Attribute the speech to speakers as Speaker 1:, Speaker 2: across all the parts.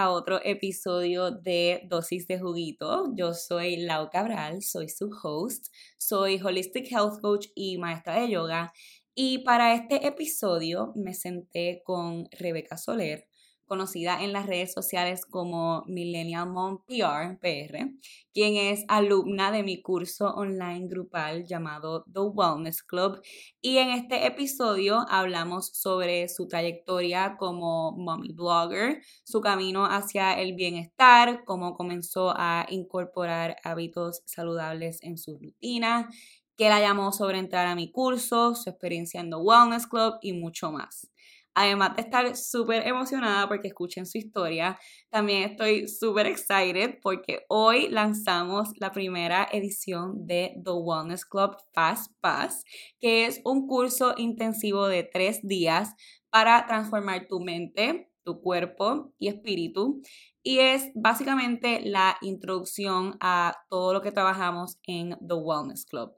Speaker 1: a otro episodio de Dosis de Juguito. Yo soy Lau Cabral, soy su host, soy Holistic Health Coach y maestra de yoga. Y para este episodio me senté con Rebeca Soler, conocida en las redes sociales como Millennial Mom PR, PR, quien es alumna de mi curso online grupal llamado The Wellness Club. Y en este episodio hablamos sobre su trayectoria como mommy blogger, su camino hacia el bienestar, cómo comenzó a incorporar hábitos saludables en su rutina que la llamó sobre entrar a mi curso, su experiencia en The Wellness Club y mucho más. Además de estar súper emocionada porque escuchen su historia, también estoy súper excited porque hoy lanzamos la primera edición de The Wellness Club Fast Pass, que es un curso intensivo de tres días para transformar tu mente, tu cuerpo y espíritu. Y es básicamente la introducción a todo lo que trabajamos en The Wellness Club.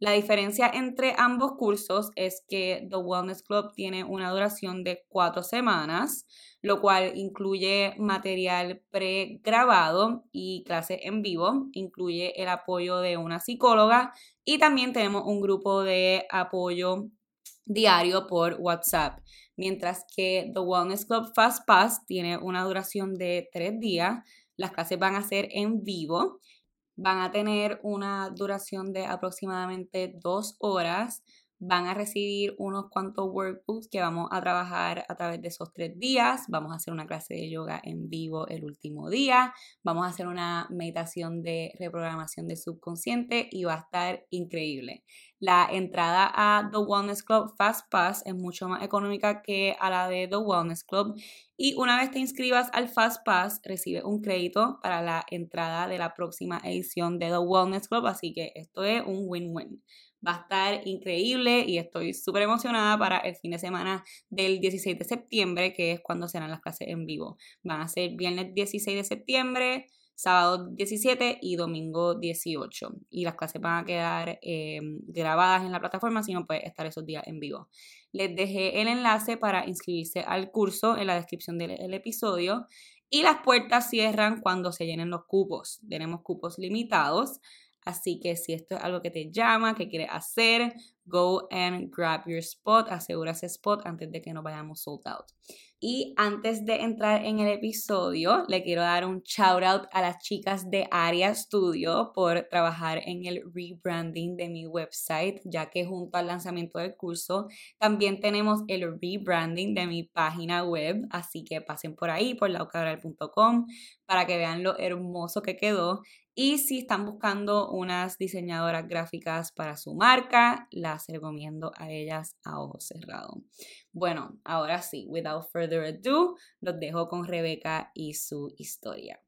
Speaker 1: La diferencia entre ambos cursos es que The Wellness Club tiene una duración de cuatro semanas, lo cual incluye material pregrabado y clase en vivo, incluye el apoyo de una psicóloga y también tenemos un grupo de apoyo diario por WhatsApp. Mientras que The Wellness Club Fast Pass tiene una duración de tres días, las clases van a ser en vivo van a tener una duración de aproximadamente dos horas. Van a recibir unos cuantos workbooks que vamos a trabajar a través de esos tres días. Vamos a hacer una clase de yoga en vivo el último día. Vamos a hacer una meditación de reprogramación del subconsciente y va a estar increíble. La entrada a The Wellness Club Fast Pass es mucho más económica que a la de The Wellness Club y una vez te inscribas al Fast Pass recibes un crédito para la entrada de la próxima edición de The Wellness Club, así que esto es un win-win. Va a estar increíble y estoy súper emocionada para el fin de semana del 16 de septiembre, que es cuando serán las clases en vivo. Van a ser viernes 16 de septiembre, sábado 17 y domingo 18. Y las clases van a quedar eh, grabadas en la plataforma, si no puedes estar esos días en vivo. Les dejé el enlace para inscribirse al curso en la descripción del episodio. Y las puertas cierran cuando se llenen los cupos. Tenemos cupos limitados. Así que si esto es algo que te llama, que quieres hacer, go and grab your spot, asegura ese spot antes de que nos vayamos sold out. Y antes de entrar en el episodio, le quiero dar un shout out a las chicas de Aria Studio por trabajar en el rebranding de mi website, ya que junto al lanzamiento del curso también tenemos el rebranding de mi página web, así que pasen por ahí, por laucabral.com, para que vean lo hermoso que quedó y si están buscando unas diseñadoras gráficas para su marca, las recomiendo a ellas a ojo cerrado. Bueno, ahora sí, without further ado, los dejo con Rebeca y su historia.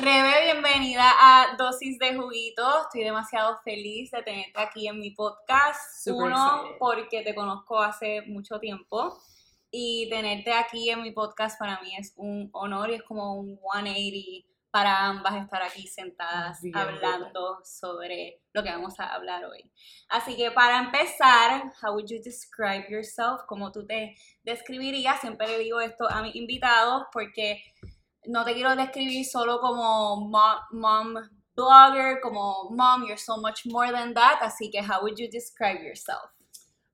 Speaker 1: Rebe, bienvenida a Dosis de Juguito. Estoy demasiado feliz de tenerte aquí en mi podcast. Uno, porque te conozco hace mucho tiempo y tenerte aquí en mi podcast para mí es un honor y es como un 180 para ambas estar aquí sentadas hablando sobre lo que vamos a hablar hoy. Así que para empezar, how would you describe yourself? ¿Cómo tú te describirías? Siempre le digo esto a mis invitados porque no te quiero describir solo como mom, blogger, como mom, you're so much more than that. Así que how would you describe yourself?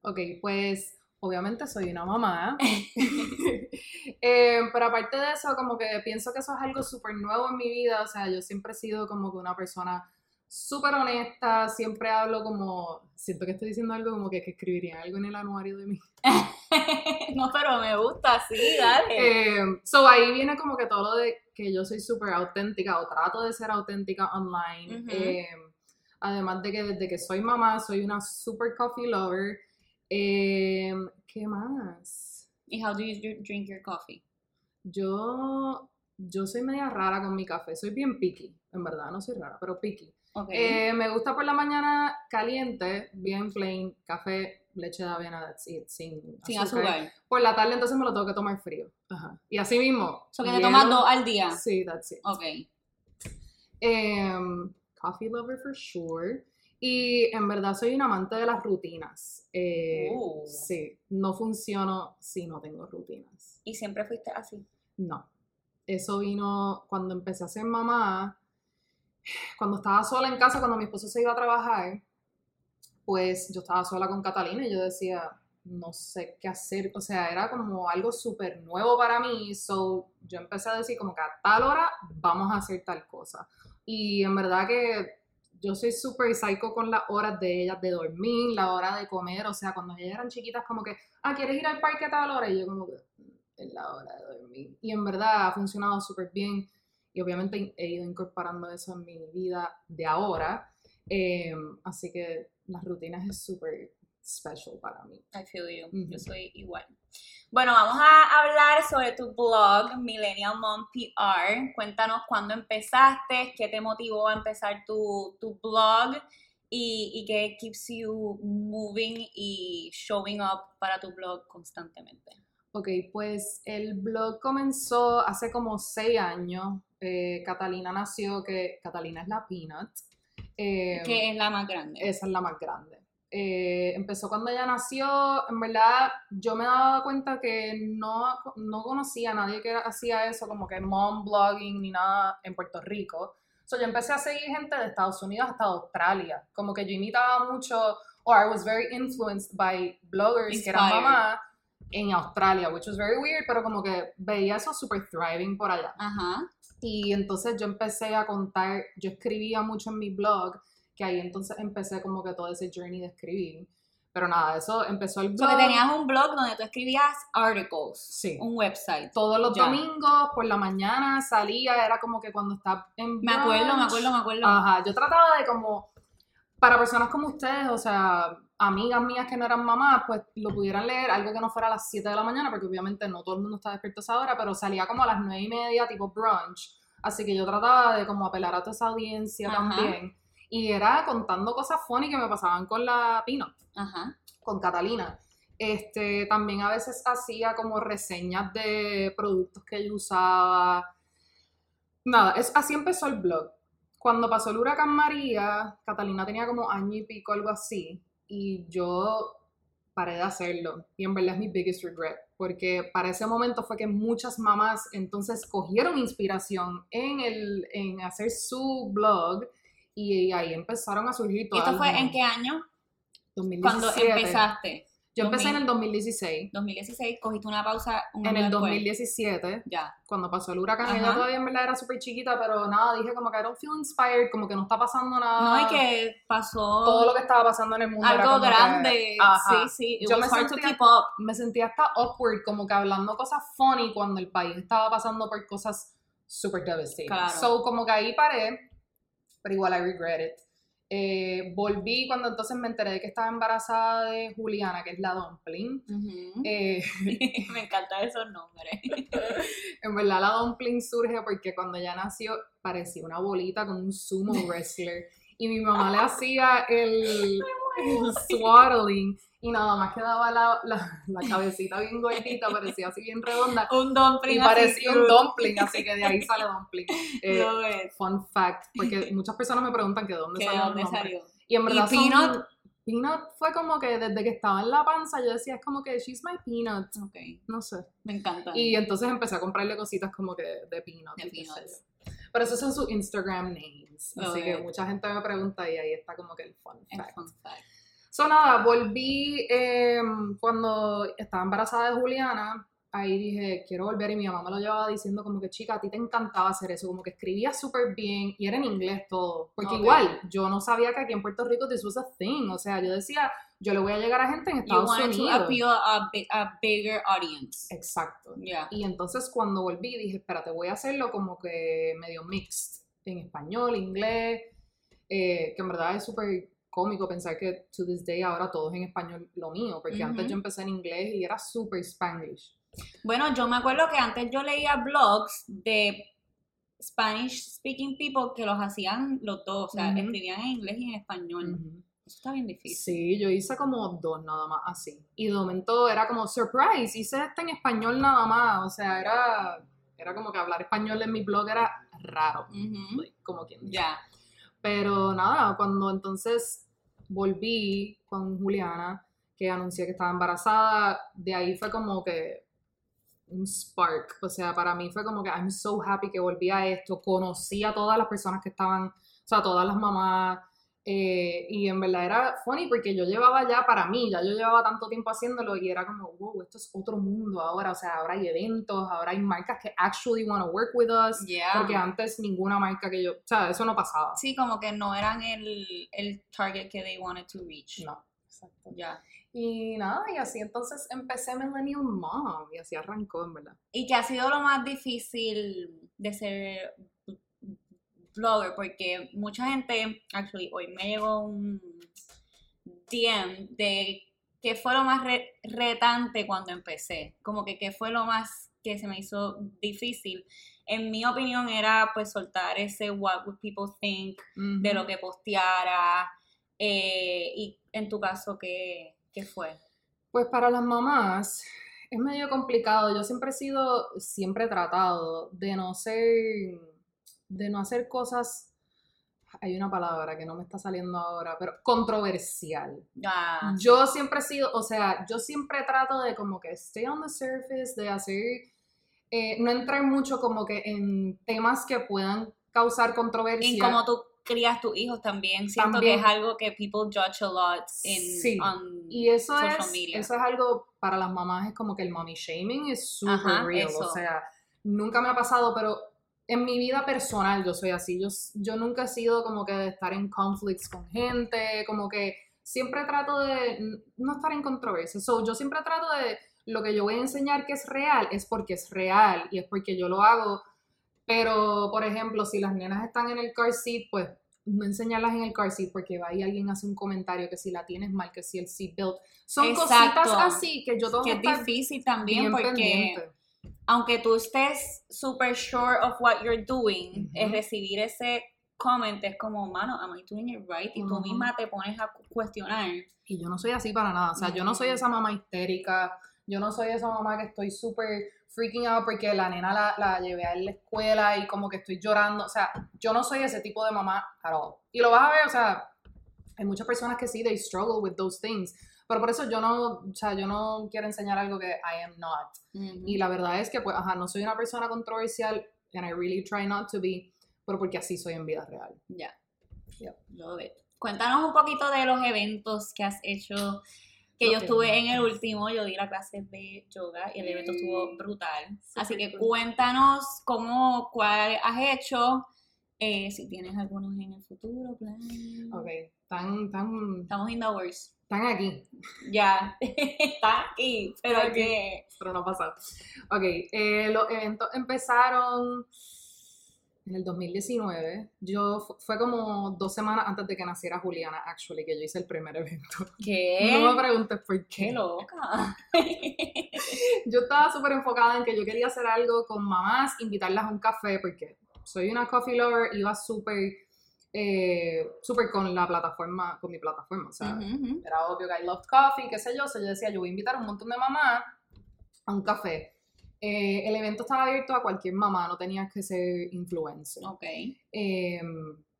Speaker 2: Ok, pues obviamente soy una mamá, eh, pero aparte de eso, como que pienso que eso es algo súper nuevo en mi vida, o sea, yo siempre he sido como que una persona súper honesta, siempre hablo como, siento que estoy diciendo algo como que, escribiría algo en el anuario de mí.
Speaker 1: no, pero me gusta, sí, dale.
Speaker 2: Eh, so ahí viene como que todo lo de que yo soy súper auténtica o trato de ser auténtica online. Eh, además de que desde que soy mamá soy una super coffee lover. Em, ¿Qué más?
Speaker 1: ¿Y how do you drink your coffee?
Speaker 2: Yo, yo soy media rara con mi café. Soy bien picky, en verdad. No soy rara, pero picky. Eh, me gusta por la mañana caliente, bien plain, café, leche de avena, sin,
Speaker 1: sin azúcar.
Speaker 2: Por la tarde entonces me lo tengo que tomar frío. Ajá. Y así mismo.
Speaker 1: ¿So que te tomas dos al día?
Speaker 2: Sí, that's it.
Speaker 1: Ok.
Speaker 2: Um, coffee lover for sure. Y en verdad soy un amante de las rutinas. Eh, oh. Sí, no funciono si no tengo rutinas.
Speaker 1: ¿Y siempre fuiste así?
Speaker 2: No. eso vino cuando empecé a ser mamá, cuando estaba sola en casa, cuando mi esposo se iba a trabajar, pues yo estaba sola con Catalina y yo decía, no sé qué hacer, o sea, era como algo súper nuevo para mí, so yo empecé a decir como que a tal hora vamos a hacer tal cosa. Y en verdad que yo soy súper psycho con las horas de ellas de dormir, la hora de comer, o sea, cuando ellas eran chiquitas como que, ah, ¿quieres ir al parque a tal hora? Y yo como que, es la hora de dormir. Y en verdad ha funcionado súper bien y obviamente he ido incorporando eso en mi vida de ahora. Em, así que las rutinas es súper special para mí.
Speaker 1: I feel you. Yo soy igual. Bueno, vamos a hablar sobre tu blog, Millennial Mom PR. Cuéntanos cuándo empezaste, qué te motivó a empezar tu, tu blog y, y qué keeps you moving y showing up para tu blog constantemente.
Speaker 2: Ok, pues el blog comenzó hace como seis años. Eh, Catalina nació, que Catalina es la Peanut.
Speaker 1: Eh, que es la más grande.
Speaker 2: Esa es la más grande. Eh, empezó cuando ella nació, en verdad yo me daba cuenta que no, no conocía a nadie que hacía eso, como que mom blogging ni nada en Puerto Rico. So, yo empecé a seguir gente de Estados Unidos hasta Australia. Como que yo imitaba mucho, or I was very influenced by bloggers que eran mamás en Australia, which was very weird, pero como que veía eso super thriving por allá.
Speaker 1: Ajá.
Speaker 2: Y entonces yo empecé a contar, yo escribía mucho en mi blog, que ahí entonces empecé como que todo ese journey de escribir. Pero nada, eso empezó el blog.
Speaker 1: O que tenías un blog donde tú escribías articles.
Speaker 2: Sí.
Speaker 1: Un website.
Speaker 2: Todos los domingos, por la mañana, salía, era como que cuando estaba en
Speaker 1: Me acuerdo, me acuerdo, me acuerdo.
Speaker 2: Ajá, yo trataba de como, para personas como ustedes, o sea, amigas mías que no eran mamás, pues lo pudieran leer, algo que no fuera a las 7 de la mañana, porque obviamente no todo el mundo está despierto a esa hora, pero salía como a las 9 y media, tipo brunch. Así que yo trataba de como apelar a toda esa audiencia también. Y era contando cosas funny que me pasaban con la Pino,
Speaker 1: Ajá.
Speaker 2: con Catalina. Este, también a veces hacía como reseñas de productos que yo usaba. Nada, es, así empezó el blog. Cuando pasó el huracán María, Catalina tenía como año y pico, algo así, y yo paré de hacerlo. Y en verdad es mi biggest regret, porque para ese momento fue que muchas mamás entonces cogieron inspiración en, el, en hacer su blog y ahí empezaron a surgir
Speaker 1: ¿Y
Speaker 2: todas
Speaker 1: esto fue
Speaker 2: las-
Speaker 1: en qué año?
Speaker 2: 2017.
Speaker 1: Cuando empezaste.
Speaker 2: Yo empecé en
Speaker 1: 2000.
Speaker 2: el 2016.
Speaker 1: 2016, cogiste una pausa un
Speaker 2: En
Speaker 1: año
Speaker 2: el
Speaker 1: después.
Speaker 2: 2017,
Speaker 1: Ya.
Speaker 2: cuando pasó el huracán,
Speaker 1: Ajá.
Speaker 2: ella todavía en verdad era súper chiquita, pero nada, dije como que I don't feel inspired, como que no está pasando nada.
Speaker 1: No, y que pasó
Speaker 2: Todo lo que estaba pasando en el mundo era
Speaker 1: algo
Speaker 2: que-
Speaker 1: grande.
Speaker 2: Ajá.
Speaker 1: Sí, sí. It
Speaker 2: Yo
Speaker 1: was
Speaker 2: me
Speaker 1: hard to
Speaker 2: sentía-
Speaker 1: keep up.
Speaker 2: me sentía hasta awkward, como que hablando cosas funny cuando el país estaba pasando por cosas super devastating.
Speaker 1: Claro.
Speaker 2: So, como que ahí paré, pero igual I regret it. Eh, volví cuando entonces me enteré de que estaba embarazada de Juliana, que es la dumpling. Eh,
Speaker 1: Me encantan esos nombres.
Speaker 2: en verdad la dumpling surge porque cuando ella nació parecía una bolita con un sumo wrestler. Y mi mamá le hacía el, el swaddling y nada más quedaba la, la, la cabecita bien gordita, parecía así bien redonda.
Speaker 1: un dumpling
Speaker 2: Y
Speaker 1: así
Speaker 2: parecía un dumpling, así que de ahí sale dumpling. Eh,
Speaker 1: Lo es.
Speaker 2: fun fact, porque muchas personas me preguntan que de dónde
Speaker 1: ¿Que de
Speaker 2: salió
Speaker 1: dónde salió?
Speaker 2: Y en verdad
Speaker 1: ¿Y
Speaker 2: son-
Speaker 1: Peanut?
Speaker 2: Peanut fue como que desde que estaba en la panza yo decía, es como que she's my peanut,
Speaker 1: Ok,
Speaker 2: no sé.
Speaker 1: me encanta.
Speaker 2: Y entonces empecé a comprarle cositas como que de peanut.
Speaker 1: De
Speaker 2: qué
Speaker 1: peanuts.
Speaker 2: Pero esos son sus Instagram names.
Speaker 1: Lo
Speaker 2: así que mucha gente me pregunta y ahí está como que el fun
Speaker 1: El
Speaker 2: fact.
Speaker 1: fun fact.
Speaker 2: So nada, volví eh, cuando estaba embarazada de Juliana. Ahí dije, quiero volver y mi mamá me lo llevaba diciendo como que chica, a ti te encantaba hacer eso, como que escribía súper bien y era en inglés todo. Porque
Speaker 1: Ok.
Speaker 2: igual, yo no sabía que aquí en Puerto Rico this was a thing. O sea, yo decía, yo le voy a llegar a gente en
Speaker 1: You
Speaker 2: Estados
Speaker 1: to
Speaker 2: Unidos.
Speaker 1: appeal a, a bigger audience.
Speaker 2: Exacto.
Speaker 1: Yeah.
Speaker 2: Y entonces cuando volví dije, espérate, voy a hacerlo como que medio mixed, en español, inglés, eh, que en verdad es súper cómico pensar que to this day ahora todo es en español lo mío, porque antes
Speaker 1: Ujú.
Speaker 2: yo empecé en inglés y era súper spanglish.
Speaker 1: Bueno, yo me acuerdo que antes yo leía blogs de Spanish speaking people que los hacían los dos, o sea,
Speaker 2: Ujú.
Speaker 1: escribían en inglés y en español. Eso está bien difícil.
Speaker 2: Sí, yo hice como dos nada más así. Y de momento era como, surprise, hice este en español nada más. O sea, era, era como que hablar español en mi blog era raro,
Speaker 1: Ujú.
Speaker 2: like, como quien dice.
Speaker 1: Ya.
Speaker 2: Pero nada, cuando entonces volví con Juliana, que anuncié que estaba embarazada, de ahí fue como que un spark. O sea, para mí fue como que I'm so happy que volví a esto. Conocí a todas las personas que estaban, o sea, todas las mamás. Eh, y en verdad era funny porque yo llevaba ya para mí, ya yo llevaba tanto tiempo haciéndolo y era como, wow, esto es otro mundo ahora. O sea, ahora hay eventos, ahora hay marcas que actually want to work with us.
Speaker 1: Yeah.
Speaker 2: Porque antes ninguna marca que yo, o sea, eso no pasaba.
Speaker 1: Sí, como que no eran el, el target que they wanted to reach.
Speaker 2: No, exacto.
Speaker 1: Ya.
Speaker 2: Y nada, y así entonces empecé Millennial Mom y así arrancó, en verdad.
Speaker 1: Y que ha sido lo más difícil de ser blogger, porque mucha gente, actually, hoy me llegó un DM de qué fue lo más re- retante cuando empecé, como que qué fue lo más que se me hizo difícil. En mi opinión era pues soltar ese what would people think de lo que posteara eh, y en tu caso qué, qué fue.
Speaker 2: Pues para las mamás es medio complicado. Yo siempre he sido, siempre he tratado de no ser, de no hacer cosas, hay una palabra que no me está saliendo ahora, pero controversial.
Speaker 1: Ah,
Speaker 2: Yo siempre he sido, o sea, yo siempre trato de como que stay on the surface, de hacer, eh, no entrar mucho como que en temas que puedan causar controversia.
Speaker 1: y como tú crías tus hijos también, siento
Speaker 2: También.
Speaker 1: que es algo que people judge a lot in,
Speaker 2: Sí.
Speaker 1: on
Speaker 2: Y eso
Speaker 1: social
Speaker 2: es,
Speaker 1: media.
Speaker 2: eso es algo para las mamás, es como que el mommy shaming es super
Speaker 1: Ajá,
Speaker 2: real.
Speaker 1: eso.
Speaker 2: O sea, nunca me ha pasado, pero en mi vida personal yo soy así. Yo, yo nunca he sido como que de estar en conflicts con gente, como que siempre trato de no estar en controversia. So, yo siempre trato de lo que yo voy a enseñar que es real, es porque es real y es porque yo lo hago. Pero, por ejemplo, si las nenas están en el car seat, pues no enseñarlas en el car seat porque va y alguien hace un comentario que si la tienes mal, que si el seat belt. Son
Speaker 1: Exacto.
Speaker 2: cositas así que yo tengo
Speaker 1: que
Speaker 2: que
Speaker 1: es
Speaker 2: estar
Speaker 1: difícil también
Speaker 2: bien
Speaker 1: porque
Speaker 2: pendiente.
Speaker 1: Aunque tú estés super sure of what you're doing,
Speaker 2: Ujú.
Speaker 1: es recibir ese comment es como, mano, am I doing it right? Y tú
Speaker 2: Ujú.
Speaker 1: misma te pones a cu- cuestionar.
Speaker 2: Y yo no soy así para nada. O sea, yo no soy esa mamá histérica. Yo no soy esa mamá que estoy súper freaking out porque la nena la, la llevé a la escuela y como que estoy llorando. O sea, yo no soy ese tipo de mamá at all. Y lo vas a ver, o sea, hay muchas personas que sí, they struggle with those things. Pero por eso yo no, o sea, yo no quiero enseñar algo que I am not. Y la verdad es que, pues, ajá, no soy una persona controversial and I really try not to be, pero porque así soy en vida real.
Speaker 1: Ya. Love it. Cuéntanos un poquito de los eventos que has hecho. Que yo estuve en el último, yo di la clase de yoga y el evento estuvo brutal. Así que cuéntanos cómo, cuál has hecho, eh, si tienes algunos en el futuro, plan.
Speaker 2: Ok, tan, tan,
Speaker 1: Estamos in the works.
Speaker 2: tan aquí.
Speaker 1: Ya, está aquí, pero
Speaker 2: aquí.
Speaker 1: que
Speaker 2: pero no ha pasado. Ok, eh, los eventos empezaron en el 2019. Yo fu- fue como dos semanas antes de que naciera Juliana, actually, que yo hice el primer evento.
Speaker 1: ¿Qué?
Speaker 2: No me preguntes por
Speaker 1: ¡Qué
Speaker 2: qué.
Speaker 1: loca!
Speaker 2: Yo estaba súper enfocada en que yo quería hacer algo con mamás, invitarlas a un café, porque soy una coffee lover, iba súper, eh, súper con la plataforma, con mi plataforma, o sea, era obvio que I loved coffee, qué sé yo, so yo decía, yo voy a invitar a un montón de mamás a un café. Eh, el evento estaba abierto a cualquier mamá, no tenías que ser influencer.
Speaker 1: Ok.
Speaker 2: Eh,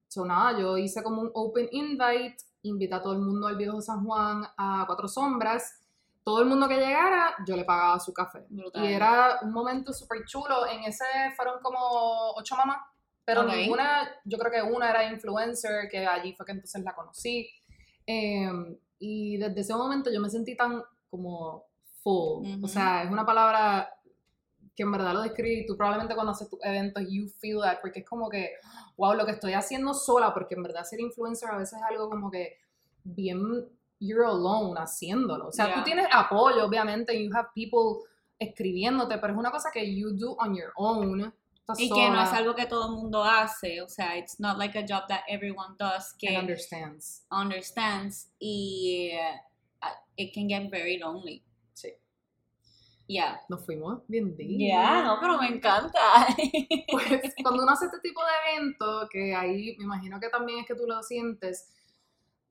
Speaker 2: so nada, yo hice como un open invite, invité a todo el mundo al Viejo San Juan a Cuatro Sombras. Todo el mundo que llegara, yo le pagaba su café.
Speaker 1: Brutal.
Speaker 2: Y era un momento súper chulo. En ese fueron como ocho mamás, pero
Speaker 1: Ok.
Speaker 2: ninguna, yo creo que una era influencer, que allí fue que entonces la conocí. Eh, y desde ese momento yo me sentí tan como full. O sea, es una palabra que en verdad lo describí. Tú probablemente cuando haces tus eventos, you feel that, porque es como que, wow, lo que estoy haciendo sola, porque en verdad ser influencer a veces es algo como que bien, you're alone haciéndolo. O sea,
Speaker 1: Yeah.
Speaker 2: tú tienes apoyo, obviamente, you have people escribiéndote, pero es una cosa que you do on your own.
Speaker 1: Y que no es
Speaker 2: sola
Speaker 1: algo que todo el mundo hace, o sea, it's not like a job that everyone does
Speaker 2: and
Speaker 1: que
Speaker 2: understands.
Speaker 1: understands y uh, it can get very lonely.
Speaker 2: Sí.
Speaker 1: Yeah.
Speaker 2: Nos fuimos bien deep.
Speaker 1: Yeah, no, pero me encanta.
Speaker 2: Pues cuando uno hace este tipo de evento, que ahí me imagino que también es que tú lo sientes,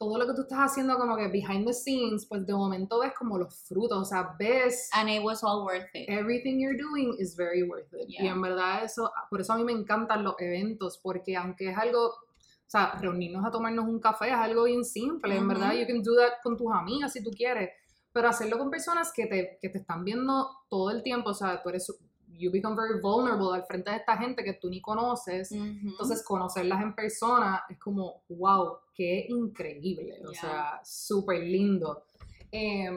Speaker 2: todo lo que tú estás haciendo como que behind the scenes, pues de momento ves como los frutos, o sea, ves
Speaker 1: And it was all worth it.
Speaker 2: everything you're doing is very worth it. Y
Speaker 1: Yeah.
Speaker 2: en verdad eso, por eso a mí me encantan los eventos, porque aunque es algo, o sea, reunirnos a tomarnos un café es algo bien simple, en verdad, you can do that con tus amigas si tú quieres, pero hacerlo con personas que te, que te están viendo todo el tiempo, o sea, tú eres, you become very vulnerable al frente de esta gente que tú ni conoces, entonces conocerlas en persona es como, wow, qué increíble, o sea, súper lindo. Eh,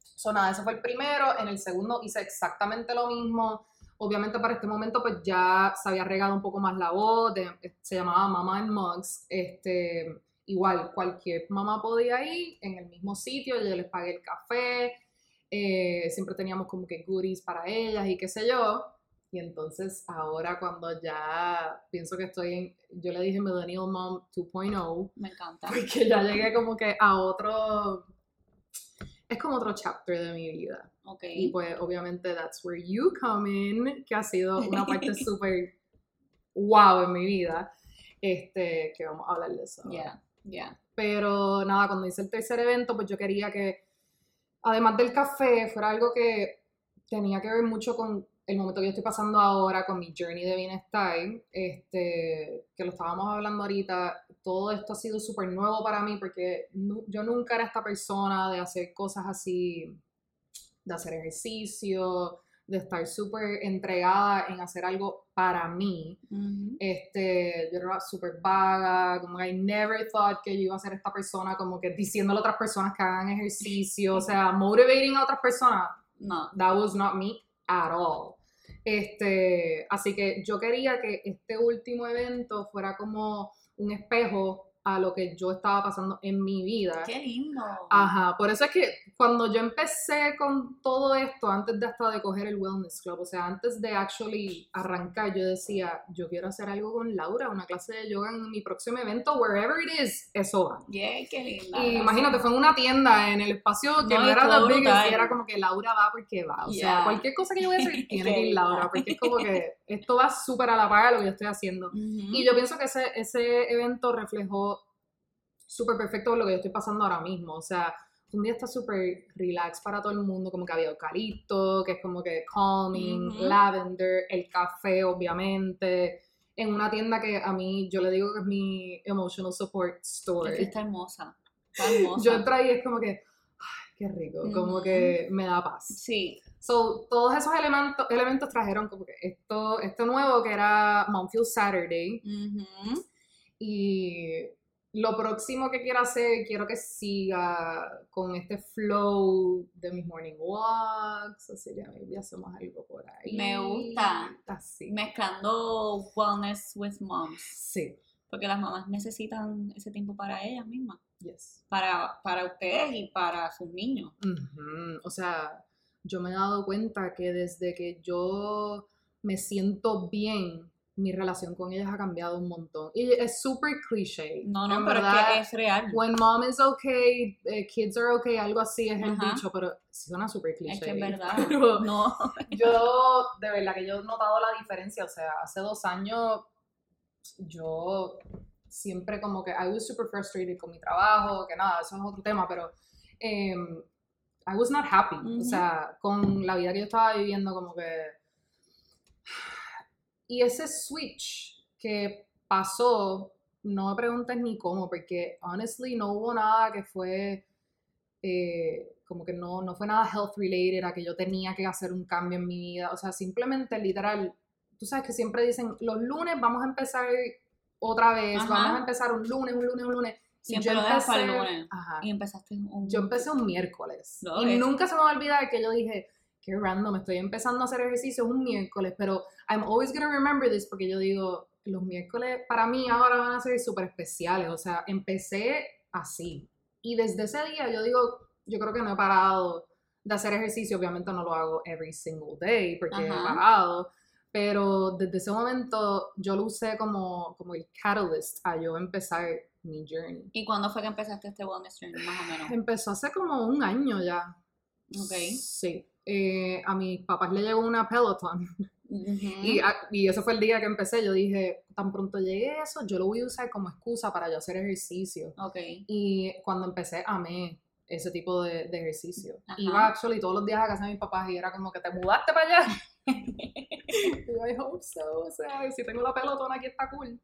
Speaker 2: so, nada, ese fue el primero, en el segundo hice exactamente lo mismo, obviamente para este momento pues ya se había regado un poco más la voz, se llamaba Mama and Mugs, este, igual cualquier mamá podía ir en el mismo sitio, yo les pagué el café, eh, siempre teníamos como que goodies para ellas y qué sé yo, y entonces ahora cuando ya pienso que estoy en, yo le dije Millennial Mom 2.0,
Speaker 1: me encanta,
Speaker 2: porque ya llegué como que a otro, es como otro chapter de mi vida.
Speaker 1: Okay.
Speaker 2: Y pues obviamente that's where you come in, que ha sido una parte súper wow en mi vida, este, que vamos a hablar de eso.
Speaker 1: Yeah, yeah.
Speaker 2: Pero nada, cuando hice el tercer evento, pues yo quería que, además del café, fuera algo que tenía que ver mucho con el momento que yo estoy pasando ahora, con mi journey de bienestar, este, que lo estábamos hablando ahorita, todo esto ha sido súper nuevo para mí porque yo nunca era esta persona de hacer cosas así de hacer ejercicio, de estar súper entregada en hacer algo para mí. este, yo era súper vaga, como que I never thought que yo iba a ser esta persona, como que diciéndole a otras personas que hagan ejercicio, o sea, motivating a otras personas.
Speaker 1: No.
Speaker 2: That was not me at all. Este, así que yo quería que este último evento fuera como un espejo a lo que yo estaba pasando en mi vida.
Speaker 1: ¡Qué lindo!
Speaker 2: Ajá, por eso es que cuando yo empecé con todo esto, antes de hasta de coger el Wellness Club, o sea, antes de actually arrancar, yo decía, yo quiero hacer algo con Laura, una clase de yoga en mi próximo evento, wherever it is, eso va.
Speaker 1: Yeah, qué lindo.
Speaker 2: Y imagínate, fue en una tienda, en el espacio que no, era Biggest, y era como que Laura va porque va. O sea, cualquier cosa que yo voy a hacer, tiene que ir Laura, porque es como que esto va súper a la par de lo que yo estoy haciendo. Y yo pienso que ese, ese evento reflejó súper perfecto lo que yo estoy pasando ahora mismo. O sea, un día está súper relax para todo el mundo, como que había eucalipto, que es como que calming, lavender, el café, obviamente. En una tienda que a mí, yo le digo que es mi emotional support store.
Speaker 1: Es que está hermosa. Está hermosa.
Speaker 2: yo entré ahí es como que, ay, qué rico, como que me da paz.
Speaker 1: Sí.
Speaker 2: So, todos esos elementos, elementos trajeron como que esto, esto nuevo que era Momfield Saturday. Y lo próximo que quiero hacer, quiero que siga con este flow de mis morning walks, así que maybe hacemos algo por ahí.
Speaker 1: Me gusta.
Speaker 2: Así.
Speaker 1: Mezclando wellness with moms.
Speaker 2: Sí.
Speaker 1: Porque las mamás necesitan ese tiempo para ellas mismas.
Speaker 2: Yes.
Speaker 1: Para, para ustedes y para sus niños.
Speaker 2: O sea, yo me he dado cuenta que desde que yo me siento bien mi relación con ellas ha cambiado un montón. Y es súper cliché.
Speaker 1: No, no, pero es que es real.
Speaker 2: When mom is okay, eh, kids are okay, algo así es el dicho, pero suena súper cliché.
Speaker 1: Es que es verdad. no.
Speaker 2: yo, de verdad que yo he notado la diferencia. O sea, hace dos años yo siempre como que I was super frustrated con mi trabajo, que nada, eso es otro tema, pero um, I was not happy. O sea, con la vida que yo estaba viviendo, como que y ese switch que pasó, no me preguntes ni cómo, porque honestly no hubo nada que fue, eh, como que no, no fue nada health related, a que yo tenía que hacer un cambio en mi vida. O sea, simplemente literal, tú sabes que siempre dicen, los lunes vamos a empezar otra vez, vamos a empezar un lunes, un lunes, un lunes.
Speaker 1: Siempre lo empecé, el lunes. Y empezaste un...
Speaker 2: Yo empecé un miércoles. y nunca se me va a olvidar que yo dije, qué random, estoy empezando a hacer ejercicio un miércoles, pero I'm always gonna remember this porque yo digo, los miércoles para mí ahora van a ser súper especiales, o sea, empecé así. Y desde ese día yo digo, yo creo que no he parado de hacer ejercicio, obviamente no lo hago every single day porque he parado, pero desde ese momento yo lo usé como, como el catalyst a yo empezar mi journey.
Speaker 1: ¿Y cuándo fue que empezaste este wellness journey, más o menos?
Speaker 2: Empezó hace como un año ya.
Speaker 1: Ok.
Speaker 2: Sí. Eh, a mis papás le llegó una Peloton. y, y, ese fue el día que empecé. Yo dije, tan pronto llegue eso, yo lo voy a usar como excusa para yo hacer ejercicio.
Speaker 1: Okay.
Speaker 2: Y cuando empecé, amé ese tipo de, de ejercicio. Iba actually todos los días a casa de mis papás y era como que te mudaste para allá. y yo, I hope so. O sea, si tengo la pelotona aquí está cool.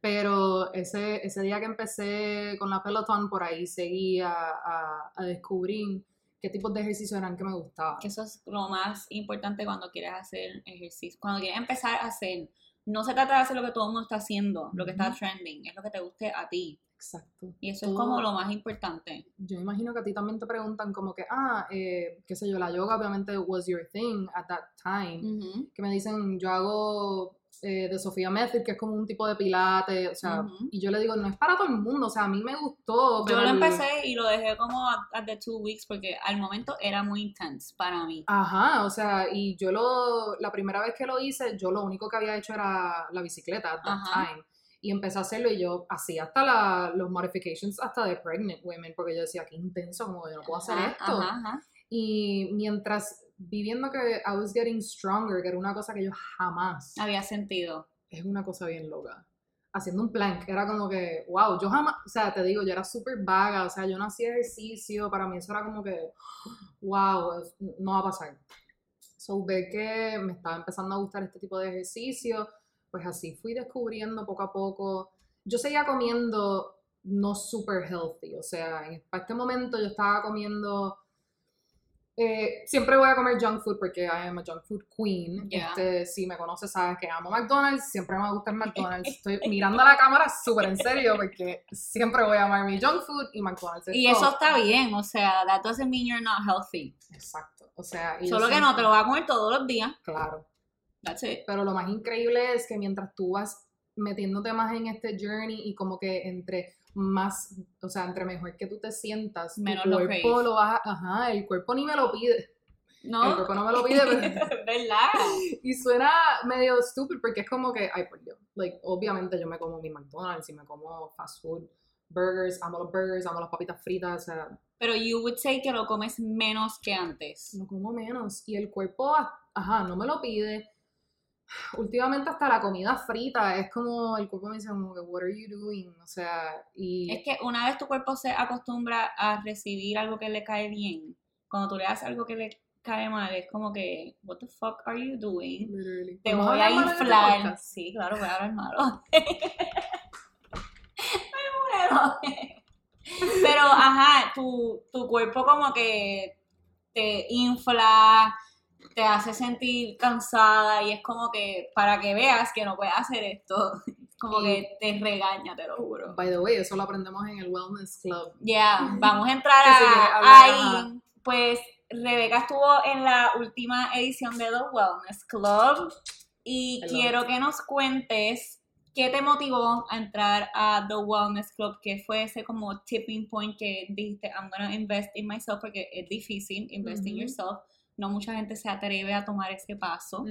Speaker 2: Pero ese, ese día que empecé con la Peloton, por ahí seguí a, a, a descubrir qué tipos de ejercicios eran que me gustaban.
Speaker 1: Eso es lo más importante cuando quieres hacer ejercicio. Cuando quieres empezar a hacer, no se trata de hacer lo que todo el mundo está haciendo, lo que está trending, es lo que te guste a ti.
Speaker 2: Exacto.
Speaker 1: Y eso es
Speaker 2: Todo-
Speaker 1: como lo más importante.
Speaker 2: Yo imagino que a ti también te preguntan como que, ah, eh, qué sé yo, la yoga obviamente was your thing at that time. Que me dicen, yo hago eh, de Sofía Method, que es como un tipo de pilate, o sea,
Speaker 1: Ujú.
Speaker 2: y yo le digo, no es para todo el mundo, o sea, a mí me gustó.
Speaker 1: Yo lo empecé y lo dejé como at, at the two weeks porque al momento era muy intense para mí.
Speaker 2: Ajá, o sea, y yo lo, la primera vez que lo hice, yo lo único que había hecho era la bicicleta at that
Speaker 1: Ajá.
Speaker 2: time. Y empecé a hacerlo y yo hacía hasta la, los modifications hasta de pregnant women, porque yo decía, qué intenso, como yo no puedo hacer
Speaker 1: Ajá,
Speaker 2: esto.
Speaker 1: ajá, ajá.
Speaker 2: Y mientras viviendo que I was getting stronger, que era una cosa que yo jamás,
Speaker 1: Había sentido.
Speaker 2: es una cosa bien loca. Haciendo un plank, era como que, wow, yo jamás, o sea, te digo, yo era súper vaga, o sea, yo no hacía ejercicio, para mí eso era como que, wow, no va a pasar. So, ver que me estaba empezando a gustar este tipo de ejercicio, pues así fui descubriendo poco a poco. Yo seguía comiendo no super healthy, o sea, para este momento yo estaba comiendo, eh, siempre voy a comer junk food porque I am a junk food queen.
Speaker 1: Yeah.
Speaker 2: Este, si me conoces sabes que amo McDonald's, siempre me va a gustar McDonald's. Estoy mirando a la cámara súper en serio porque siempre voy a amar mi junk food y McDonald's. es
Speaker 1: Y eso está bien, o sea, that doesn't mean you're not healthy.
Speaker 2: Exacto, o sea...
Speaker 1: Solo que no te lo vas a comer todos los días.
Speaker 2: Claro.
Speaker 1: That's it.
Speaker 2: Pero lo más increíble es que mientras tú vas metiéndote más en este journey y como que entre más, o sea, entre mejor que tú te sientas,
Speaker 1: Menos
Speaker 2: tu
Speaker 1: lo
Speaker 2: cuerpo lo vas a- ajá, el cuerpo ni me lo pide, el
Speaker 1: No,
Speaker 2: cuerpo no me lo pide, pero-
Speaker 1: ¿verdad?
Speaker 2: y suena medio stupid porque es como que, ay, por Dios, like, obviamente yo me como mi McDonald's y me como fast food, burgers, amo los burgers, amo las papitas fritas, o sea,
Speaker 1: Pero you would say que lo comes menos que antes.
Speaker 2: no como menos. Y el cuerpo, ajá, no me lo pide. Últimamente hasta la comida frita es como, el cuerpo me dice como que, what are you doing? O sea, y...
Speaker 1: Es que una vez tu cuerpo se acostumbra a recibir algo que le cae bien, cuando tú le das algo que le cae mal, es como que, what the fuck are you doing?
Speaker 2: Literally.
Speaker 1: Te
Speaker 2: ¿Podemos
Speaker 1: voy a
Speaker 2: este
Speaker 1: inflar. Sí, claro, voy a hablar malo. Pero, ajá, tu, tu cuerpo como que te infla, te hace sentir cansada y es como que para que veas que no puedes hacer esto, como
Speaker 2: Y-
Speaker 1: que te regaña, te lo juro.
Speaker 2: By the way, eso lo aprendemos en el Wellness Club.
Speaker 1: Ya, vamos a entrar a- ahí. Pues Rebeca estuvo en la última edición de The Wellness Club y
Speaker 2: love
Speaker 1: quiero que nos cuentes qué te motivó a entrar a The Wellness Club, que fue ese como tipping point que dijiste, I'm gonna invest in myself, porque es difícil invest in
Speaker 2: Ujú.
Speaker 1: yourself. No mucha gente se atreve a tomar ese paso.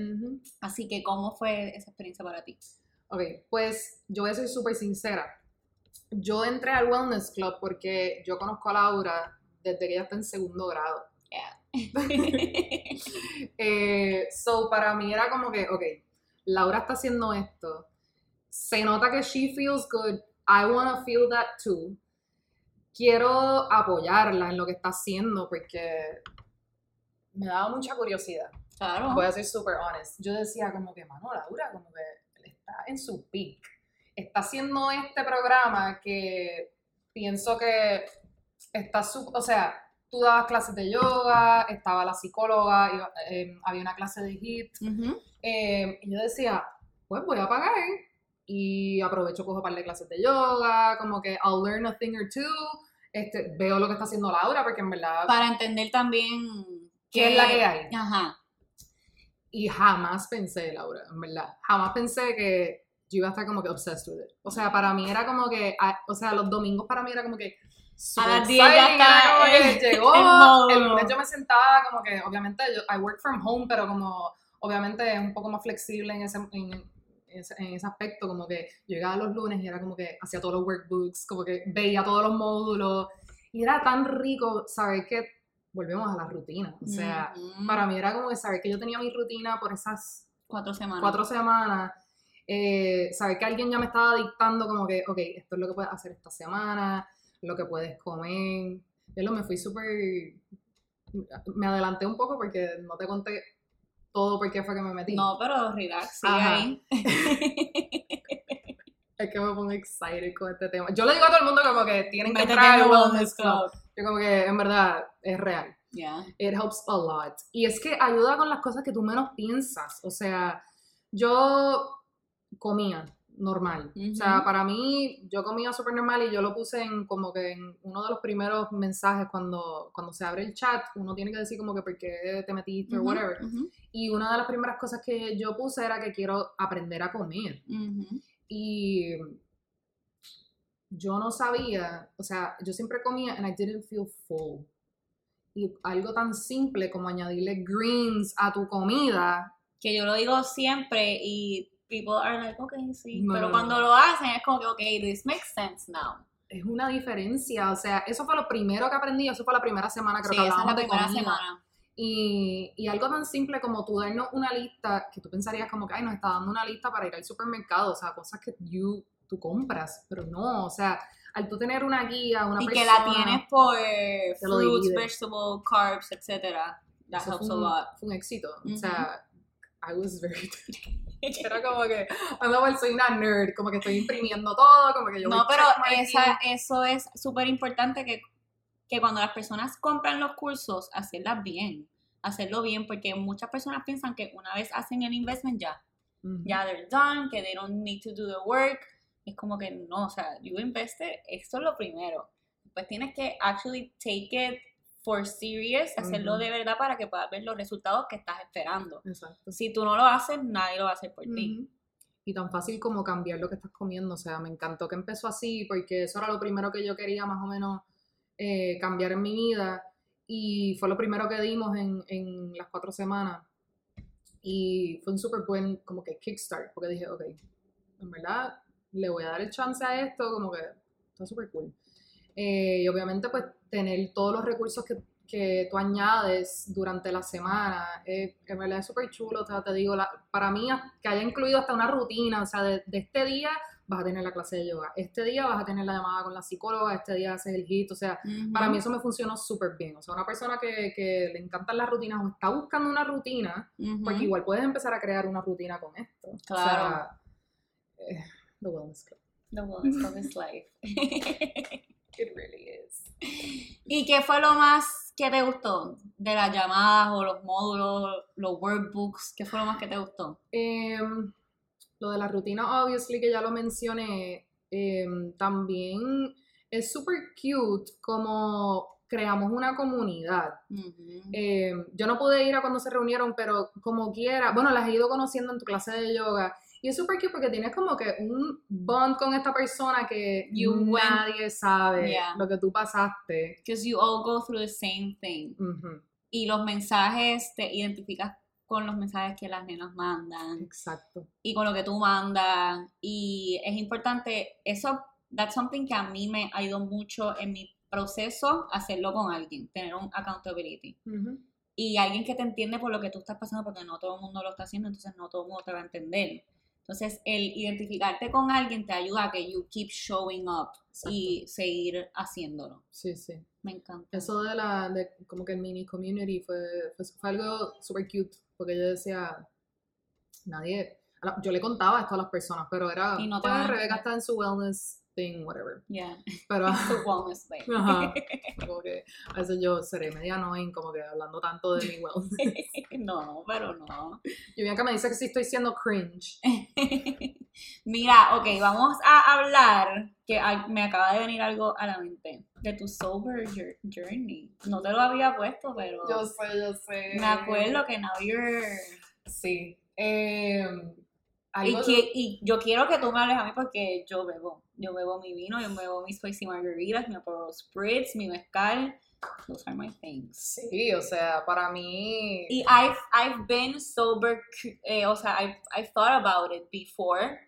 Speaker 1: Así que, ¿cómo fue esa experiencia para ti?
Speaker 2: Ok, pues yo voy a ser súper sincera. Yo entré al Wellness Club porque yo conozco a Laura desde que ella está en segundo grado. Eh, so, para mí era como que, ok, Laura está haciendo esto. Se nota que she feels good. I wanna feel that too. Quiero apoyarla en lo que está haciendo porque me daba mucha curiosidad.
Speaker 1: claro.
Speaker 2: Voy a ser super honest. Yo decía como que, mano, Laura, como que está en su peak. Está haciendo este programa que pienso que está su, o sea, tú dabas clases de yoga, estaba la psicóloga, iba- eh, había una clase de HIIT,
Speaker 1: Ujú.
Speaker 2: eh, y yo decía, pues voy a pagar y aprovecho, cojo un par de clases de yoga, como que I'll learn a thing or two, este, veo lo que está haciendo Laura, porque en verdad,
Speaker 1: Para entender también
Speaker 2: ¿qué es la que hay?
Speaker 1: Ajá.
Speaker 2: Y jamás pensé, Laura, en verdad, jamás pensé que yo iba a estar como que obsessed with it. O sea, para mí era como que, o sea, los domingos para mí era como que super
Speaker 1: las 10 ya está
Speaker 2: que
Speaker 1: en-
Speaker 2: llegó,
Speaker 1: modo.
Speaker 2: el lunes yo me sentaba como que, obviamente, yo, I work from home, pero como, obviamente es un poco más flexible en ese, en, en ese, aspecto, como que llegaba los lunes y era como que hacía todos los workbooks, como que veía todos los módulos, y era tan rico saber que volvemos a la rutina, o sea,
Speaker 1: Ujú.
Speaker 2: para mí era como que saber que yo tenía mi rutina por esas
Speaker 1: cuatro semanas.
Speaker 2: cuatro semanas, eh, saber que alguien ya me estaba dictando como que, ok, esto es lo que puedes hacer esta semana, lo que puedes comer. Yo lo me fui súper... Me adelanté un poco porque no te conté todo por qué fue que me metí.
Speaker 1: No, pero relax, ahí.
Speaker 2: es que me pongo excited con este tema. Yo le digo a todo el mundo como que tienen que entrar
Speaker 1: en
Speaker 2: al
Speaker 1: el
Speaker 2: Wellness Club. Yo como que en verdad es real.
Speaker 1: Yeah.
Speaker 2: It helps a lot. Y es que ayuda con las cosas que tú menos piensas. O sea, yo comía normal. O sea, para mí, yo comía súper normal y yo lo puse en como que en uno de los primeros mensajes cuando, cuando se abre el chat, uno tiene que decir como que por qué te metiste o
Speaker 1: Ujú,
Speaker 2: whatever.
Speaker 1: ujú,
Speaker 2: Y una de las primeras cosas que yo puse era que quiero aprender a comer. Y yo no sabía, o sea, yo siempre comía and I didn't feel full. Y algo tan simple como añadirle greens a tu comida,
Speaker 1: Que yo lo digo siempre y people are like, ok, sí.
Speaker 2: No,
Speaker 1: Pero
Speaker 2: no,
Speaker 1: cuando
Speaker 2: no.
Speaker 1: lo hacen es como que, ok, this makes sense now.
Speaker 2: es una diferencia. O sea, eso fue lo primero que aprendí, eso fue la primera semana, creo
Speaker 1: Sí,
Speaker 2: que
Speaker 1: esa es la
Speaker 2: de comida.
Speaker 1: semana.
Speaker 2: Y, y algo tan simple como tú darnos una lista, que tú pensarías como que, ay, nos está dando una lista para ir al supermercado, o sea, cosas que you, tú compras, pero no, o sea, al tú tener una guía, una
Speaker 1: Y que
Speaker 2: persona...
Speaker 1: la tienes por fruits, vegetables, carbs, etcétera. That
Speaker 2: Eso
Speaker 1: helps
Speaker 2: fue
Speaker 1: a
Speaker 2: un,
Speaker 1: lot.
Speaker 2: fue un éxito. O sea, I was very Era como que, ando soy una nerd, como que estoy imprimiendo todo, como que yo
Speaker 1: No, pero esa, eso es súper importante que, que cuando las personas compran los cursos, hacerlas bien. Hacerlo bien, porque muchas personas piensan que una vez hacen el investment ya, ya they're done, que they don't need to do the work. Es como que no, o sea, you invested, esto es lo primero. Pues tienes que actually take it for serious, hacerlo
Speaker 2: Ujú.
Speaker 1: de verdad para que puedas ver los resultados que estás esperando.
Speaker 2: Exacto.
Speaker 1: Si tú no lo haces, nadie lo va a hacer por ti.
Speaker 2: Ujú. Y tan fácil como cambiar lo que estás comiendo. O sea, me encantó que empezó así porque eso era lo primero que yo quería más o menos eh, cambiar en mi vida. Y fue lo primero que dimos en, en las cuatro semanas. Y fue un súper buen como que kickstart porque dije, ok, en verdad le voy a dar el chance a esto, como que está súper cool. Eh, y obviamente pues tener todos los recursos que, que tú añades durante la semana, eh, en verdad es súper chulo, o sea, te digo, la- para mí que haya incluido hasta una rutina, o sea, de, de este día vas a tener la clase de yoga, este día vas a tener la llamada con la psicóloga, este día haces el hit, o sea,
Speaker 1: Ujú.
Speaker 2: para mí eso me funcionó súper bien, o sea, una persona que, que le encantan las rutinas o está buscando una rutina,
Speaker 1: Ujú.
Speaker 2: porque igual puedes empezar a crear una rutina con esto. O
Speaker 1: Claro.
Speaker 2: sea, eh, the Wellness Club.
Speaker 1: The wellness of his life.
Speaker 2: It really is.
Speaker 1: ¿Y qué fue lo más que te gustó de las llamadas o los módulos, los workbooks? ¿Qué fue lo más que te gustó?
Speaker 2: Em, lo de la rutina, obviously, que ya lo mencioné, em, también es súper cute como creamos una comunidad.
Speaker 1: Ujú.
Speaker 2: Em, yo no pude ir a cuando se reunieron, pero como quiera, bueno, las he ido conociendo en tu clase de yoga. Y es súper cute porque tienes como que un bond con esta persona que
Speaker 1: You went-
Speaker 2: nadie sabe
Speaker 1: Yeah.
Speaker 2: lo que tú pasaste.
Speaker 1: Because you all go through the same thing. Y los mensajes, te identificas con los mensajes que las nenas mandan
Speaker 2: Exacto.
Speaker 1: y con lo que tú mandas. Y es importante, eso, that's something que a mí me ha ido mucho en mi proceso, hacerlo con alguien, tener un accountability. Y alguien que te entiende por lo que tú estás pasando, porque no todo el mundo lo está haciendo, entonces no todo el mundo te va a entender. Entonces, el identificarte con alguien te ayuda a que you keep showing up y seguir haciéndolo.
Speaker 2: Sí, sí.
Speaker 1: Me encanta.
Speaker 2: Eso de la, de como que el mini community fue, fue, fue algo súper cute, porque yo decía, nadie, yo le contaba esto a las personas, pero era,
Speaker 1: Y no te
Speaker 2: "Pues,
Speaker 1: a
Speaker 2: Rebeca
Speaker 1: entender".
Speaker 2: está en su wellness thing, whatever.
Speaker 1: Yeah.
Speaker 2: Pero
Speaker 1: It's the wellness day.
Speaker 2: Ajá. como que a veces yo seré media annoying, como que hablando tanto de mi wellness.
Speaker 1: no, pero no.
Speaker 2: Y Bianca me dice que sí estoy siendo cringe.
Speaker 1: Mira, ok, vamos a hablar, que me acaba de venir algo a la mente, de tu sober jour- journey. No te lo había puesto, pero
Speaker 2: sé, yo sé.
Speaker 1: me acuerdo que now you're...
Speaker 2: Sí. Eh,
Speaker 1: Y, que- y yo quiero que tú me hables a mí porque yo bebo. Yo bebo mi vino, yo bebo mis spicy margaritas, mi Aperol Spritz, mi mezcal. Those are my things.
Speaker 2: Sí, o sea, para mí...
Speaker 1: Y I've, I've been sober, eh, o sea, I've, I've thought about it before,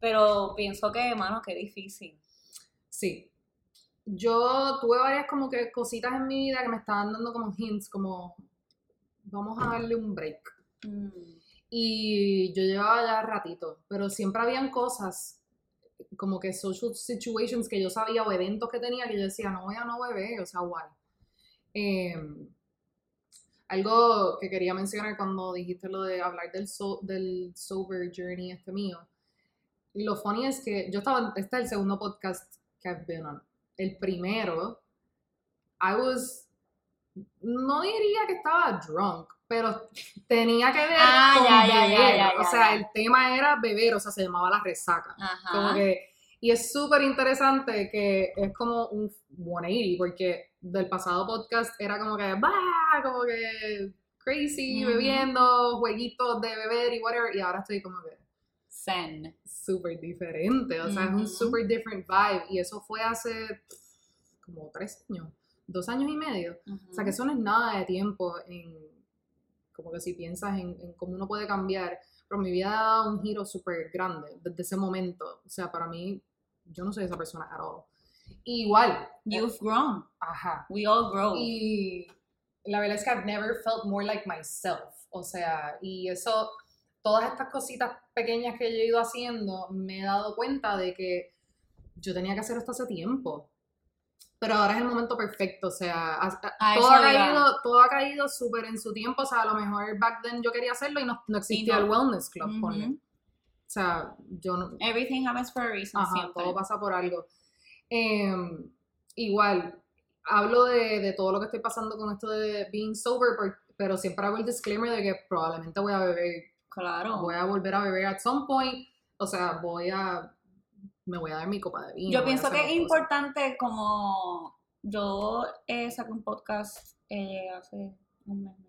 Speaker 1: pero pienso que, mano, qué difícil.
Speaker 2: Sí. Yo tuve varias como que cositas en mi vida que me estaban dando como hints, como vamos a darle un break.
Speaker 1: Mm,
Speaker 2: Y yo llevaba ya ratito, pero siempre habían cosas como que social situations que yo sabía o eventos que tenía que yo decía, no voy a no beber, o sea, guay. Em, algo que quería mencionar cuando dijiste lo de hablar del, so- del sober journey este mío. lo funny es que yo estaba, este es el segundo podcast que I've been on. El primero, I was, no diría que estaba drunk, pero tenía que ver
Speaker 1: Ah,
Speaker 2: con
Speaker 1: ya,
Speaker 2: beber.
Speaker 1: ya,
Speaker 2: o sea, el tema era beber, o sea, se llamaba la resaca.
Speaker 1: Ajá.
Speaker 2: Como que, y es súper interesante que es como un 180, porque del pasado podcast era como que, bah, como que crazy, bebiendo, jueguitos de beber y whatever, y ahora estoy como que
Speaker 1: Zen.
Speaker 2: súper diferente, o sea, es un
Speaker 1: Ujú.
Speaker 2: súper different vibe, y eso fue hace pff, como tres años, dos años y medio, o sea, que eso no es nada de tiempo en, como que si piensas en, en cómo uno puede cambiar, pero mi vida ha dado un giro súper grande desde ese momento. O sea, para mí, yo no soy esa persona at all. Y igual,
Speaker 1: You've grown.
Speaker 2: ajá.
Speaker 1: We all grow.
Speaker 2: Y la verdad es que I've never felt more like myself. O sea, y eso, todas estas cositas pequeñas que yo he ido haciendo, me he dado cuenta de que yo tenía que hacer esto hace tiempo. Pero ahora es el momento perfecto, o sea, a- a-
Speaker 1: A
Speaker 2: todo, ha caído, todo ha caído súper en su tiempo, o sea, a lo mejor back then yo quería hacerlo y no, no existía
Speaker 1: no.
Speaker 2: el wellness club,
Speaker 1: Ujú.
Speaker 2: ponle. O sea, yo no,
Speaker 1: Everything happens for a reason
Speaker 2: Ajá,
Speaker 1: siempre.
Speaker 2: todo pasa por algo. Em, igual, hablo de, de todo lo que estoy pasando con esto de being sober, por- pero siempre hago el disclaimer de que probablemente voy a beber,
Speaker 1: Claro.
Speaker 2: voy a volver a beber at some point, o sea, voy a, me voy a dar mi copa de vino.
Speaker 1: Yo pienso que es
Speaker 2: cosas.
Speaker 1: importante como yo eh, saqué un podcast eh, hace un mes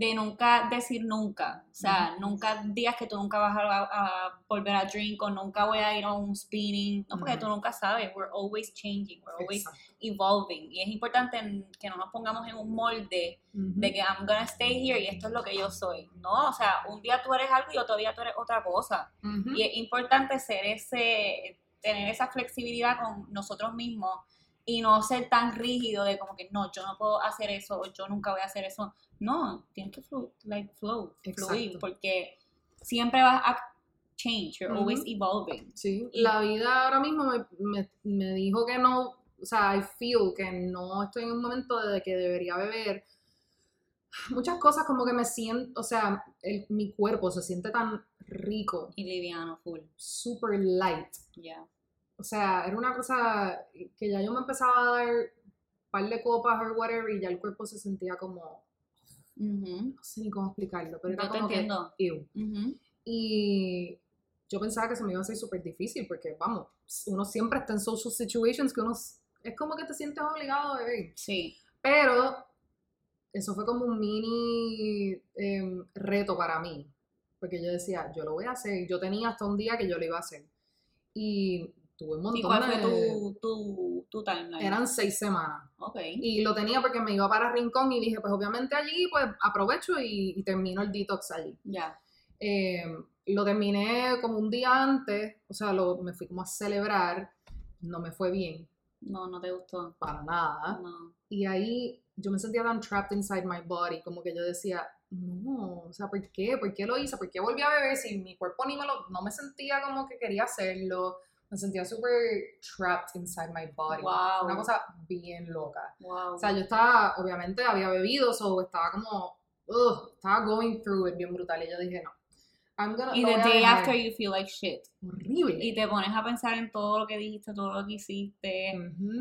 Speaker 1: de nunca decir nunca, o sea, nunca digas que tú nunca vas a, a volver a drink o nunca voy a ir a un spinning, no porque
Speaker 2: Ujú.
Speaker 1: tú nunca sabes, we're always changing, we're always
Speaker 2: Exacto.
Speaker 1: evolving. Y es importante que no nos pongamos en un molde de que I'm gonna stay here y esto es lo que yo soy, no, o sea, un día tú eres algo y otro día tú eres otra cosa. Y es importante ser ese, tener esa flexibilidad con nosotros mismos y no ser tan rígido de como que no, yo no puedo hacer eso o yo nunca voy a hacer eso. No, tienes que flow, like flow, fluir, porque siempre vas a change, you're
Speaker 2: Ujú.
Speaker 1: always evolving.
Speaker 2: Sí,
Speaker 1: Y-
Speaker 2: la vida ahora mismo me, me- me dijo que no, o sea, I feel que no estoy en un momento de que debería beber. Muchas cosas como que me siento, o sea, el- mi cuerpo se siente tan rico,
Speaker 1: Y liviano, full,
Speaker 2: super light.
Speaker 1: ya.
Speaker 2: O sea, era una cosa que ya yo me empezaba a dar un par de copas o whatever y ya el cuerpo se sentía como,
Speaker 1: Ujú.
Speaker 2: no sé ni cómo explicarlo, pero era
Speaker 1: Yo te
Speaker 2: como que,
Speaker 1: entiendo. Ujú.
Speaker 2: Y yo pensaba que se me iba a hacer súper difícil porque, vamos, uno siempre está en social situations que uno es como que te sientes obligado a beber.
Speaker 1: Sí,
Speaker 2: Pero eso fue como un mini em, reto para mí. Porque yo decía, yo lo voy a hacer. Yo tenía hasta un día que yo lo iba a hacer. Y tuve un montón
Speaker 1: ¿y cuál fue
Speaker 2: de...
Speaker 1: tu, tu, tu timeline?
Speaker 2: Eran seis semanas.
Speaker 1: Ok,
Speaker 2: Y lo tenía porque me iba para Rincón y dije, pues obviamente allí, pues aprovecho y, y termino el detox allí.
Speaker 1: ya.
Speaker 2: Eh, lo terminé como un día antes, o sea, lo, me fui como a celebrar, no me fue bien,
Speaker 1: No, no te gustó.
Speaker 2: para nada.
Speaker 1: No.
Speaker 2: Y ahí yo me sentía tan trapped inside my body, como que yo decía, no, o sea, ¿por qué? ¿Por qué lo hice? ¿Por qué volví a beber si mi cuerpo ni me lo, no me sentía como que quería hacerlo? Me sentía súper trapped inside my body.
Speaker 1: Wow.
Speaker 2: Una cosa bien loca.
Speaker 1: Wow.
Speaker 2: O sea, yo estaba, obviamente había bebido, o estaba como, ugh, estaba going through it bien brutal. Y yo dije, no. I'm gonna,
Speaker 1: y the day after you feel like shit.
Speaker 2: Horrible.
Speaker 1: Y te pones a pensar en todo lo que dijiste, todo lo que hiciste.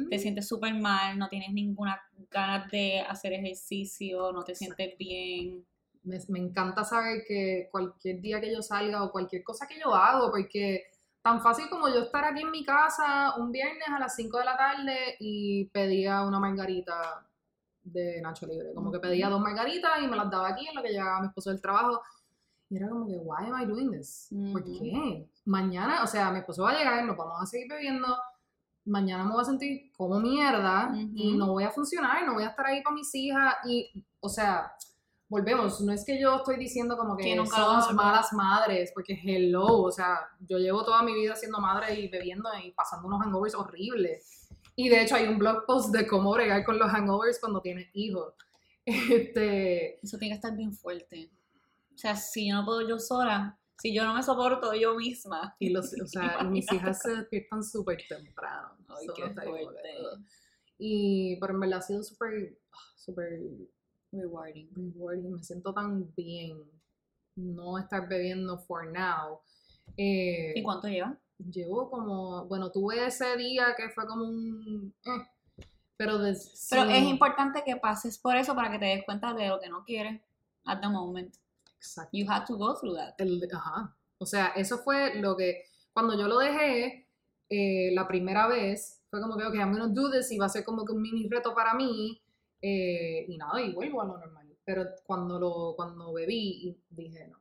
Speaker 1: Te sientes súper mal, no tienes ninguna ganas de hacer ejercicio, no te sientes bien.
Speaker 2: me, me encanta saber que cualquier día que yo salga o cualquier cosa que yo hago, porque tan fácil como yo estar aquí en mi casa un viernes a las 5 de la tarde y pedía una margarita de Nacho Libre. Como que pedía dos margaritas y me las daba aquí en lo que llegaba mi esposo del trabajo. Y era como que, why am I doing this? ¿Por qué? Mañana, o sea, mi esposo va a llegar, nos vamos a seguir bebiendo. Mañana me voy a sentir como mierda y no voy a funcionar, no voy a estar ahí para mis hijas. Y, o sea, volvemos, no es que yo estoy diciendo como que,
Speaker 1: Que
Speaker 2: somos malas madres, porque hello, o sea, yo llevo toda mi vida siendo madre y bebiendo y pasando unos hangovers horribles. Y de hecho hay un blog post de cómo bregar con los hangovers cuando tienes hijos. Este,
Speaker 1: Eso tiene que estar bien fuerte. O sea, si yo no puedo yo sola, si yo no me soporto yo misma.
Speaker 2: y, los, o sea, mis hijas se despiertan súper temprano.
Speaker 1: Ay, qué fuerte.
Speaker 2: Y, pero en verdad ha sido súper, ah, súper
Speaker 1: Rewarding.
Speaker 2: rewarding, me siento tan bien no estar bebiendo for now. Eh,
Speaker 1: ¿Y cuánto lleva?
Speaker 2: llevo como, bueno, tuve ese día que fue como un... eh, pero de,
Speaker 1: Pero
Speaker 2: sí,
Speaker 1: es importante que pases por eso para que te des cuenta de lo que no quieres at the moment.
Speaker 2: Exacto.
Speaker 1: You had to go through that.
Speaker 2: El- ajá. O sea, eso fue lo que, cuando yo lo dejé eh, la primera vez, fue como que, ok, I'm gonna do this y va a ser como que un mini reto para mí. Eh, y nada, y vuelvo a lo normal. Pero cuando lo cuando bebí y dije, no,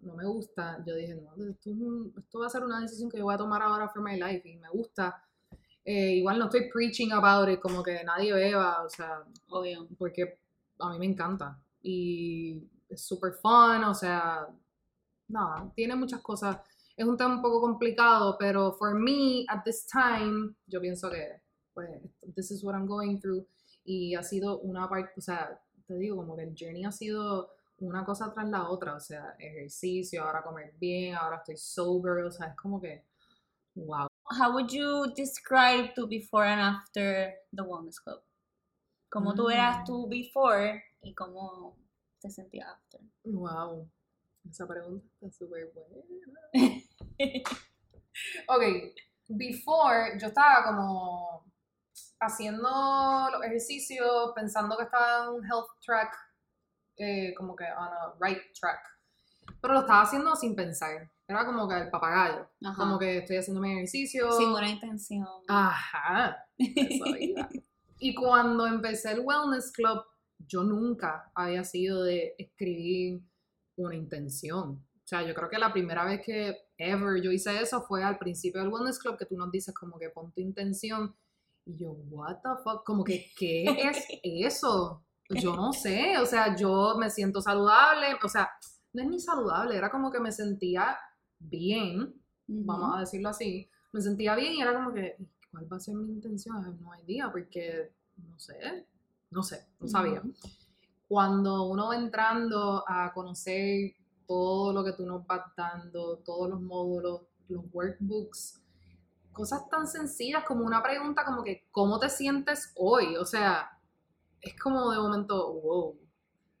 Speaker 2: no me gusta, yo dije, no, esto, es un- esto va a ser una decisión que yo voy a tomar ahora for my life y me gusta. Eh, igual no estoy preaching about it, como que nadie beba, o sea,
Speaker 1: Obvio.
Speaker 2: porque a mí me encanta y es súper fun, o sea, nada, tiene muchas cosas. Es un tema un poco complicado, pero for me, at this time, yo pienso que, pues, this is what I'm going through y ha sido una parte, o sea, te digo, como que el journey ha sido una cosa tras la otra, o sea, ejercicio, ahora comer bien, ahora estoy sober, o sea, es como que, wow.
Speaker 1: How would you describe tu before and after the Wellness Club? ¿Cómo tú eras
Speaker 2: Mm.
Speaker 1: tu before y cómo te sentías after?
Speaker 2: Wow. Esa pregunta está súper buena. Ok, before yo estaba como haciendo los ejercicios, pensando que estaba en un health track, eh, como que on a right track. Pero lo estaba haciendo sin pensar. Era como que el papagayo.
Speaker 1: Ajá.
Speaker 2: Como que estoy haciendo mi ejercicio.
Speaker 1: Sin una intención.
Speaker 2: Ajá. Eso iba. Y cuando empecé el Wellness Club, yo nunca había sido de escribir una intención. O sea, yo creo que la primera vez que ever yo hice eso fue al principio del Wellness Club, que tú nos dices como que pon tu intención. Y yo, what the fuck, como que, ¿qué es eso? Yo no sé, o sea, yo me siento saludable, o sea, no es ni saludable, era como que me sentía bien, vamos a decirlo así, me sentía bien y era como que, ¿cuál va a ser mi intención? No idea, porque no sé, no sé, no sabía. Cuando uno va entrando a conocer todo lo que tú nos vas dando, todos los módulos, los workbooks, cosas tan sencillas como una pregunta como que, ¿cómo te sientes hoy? O sea, es como de momento, wow,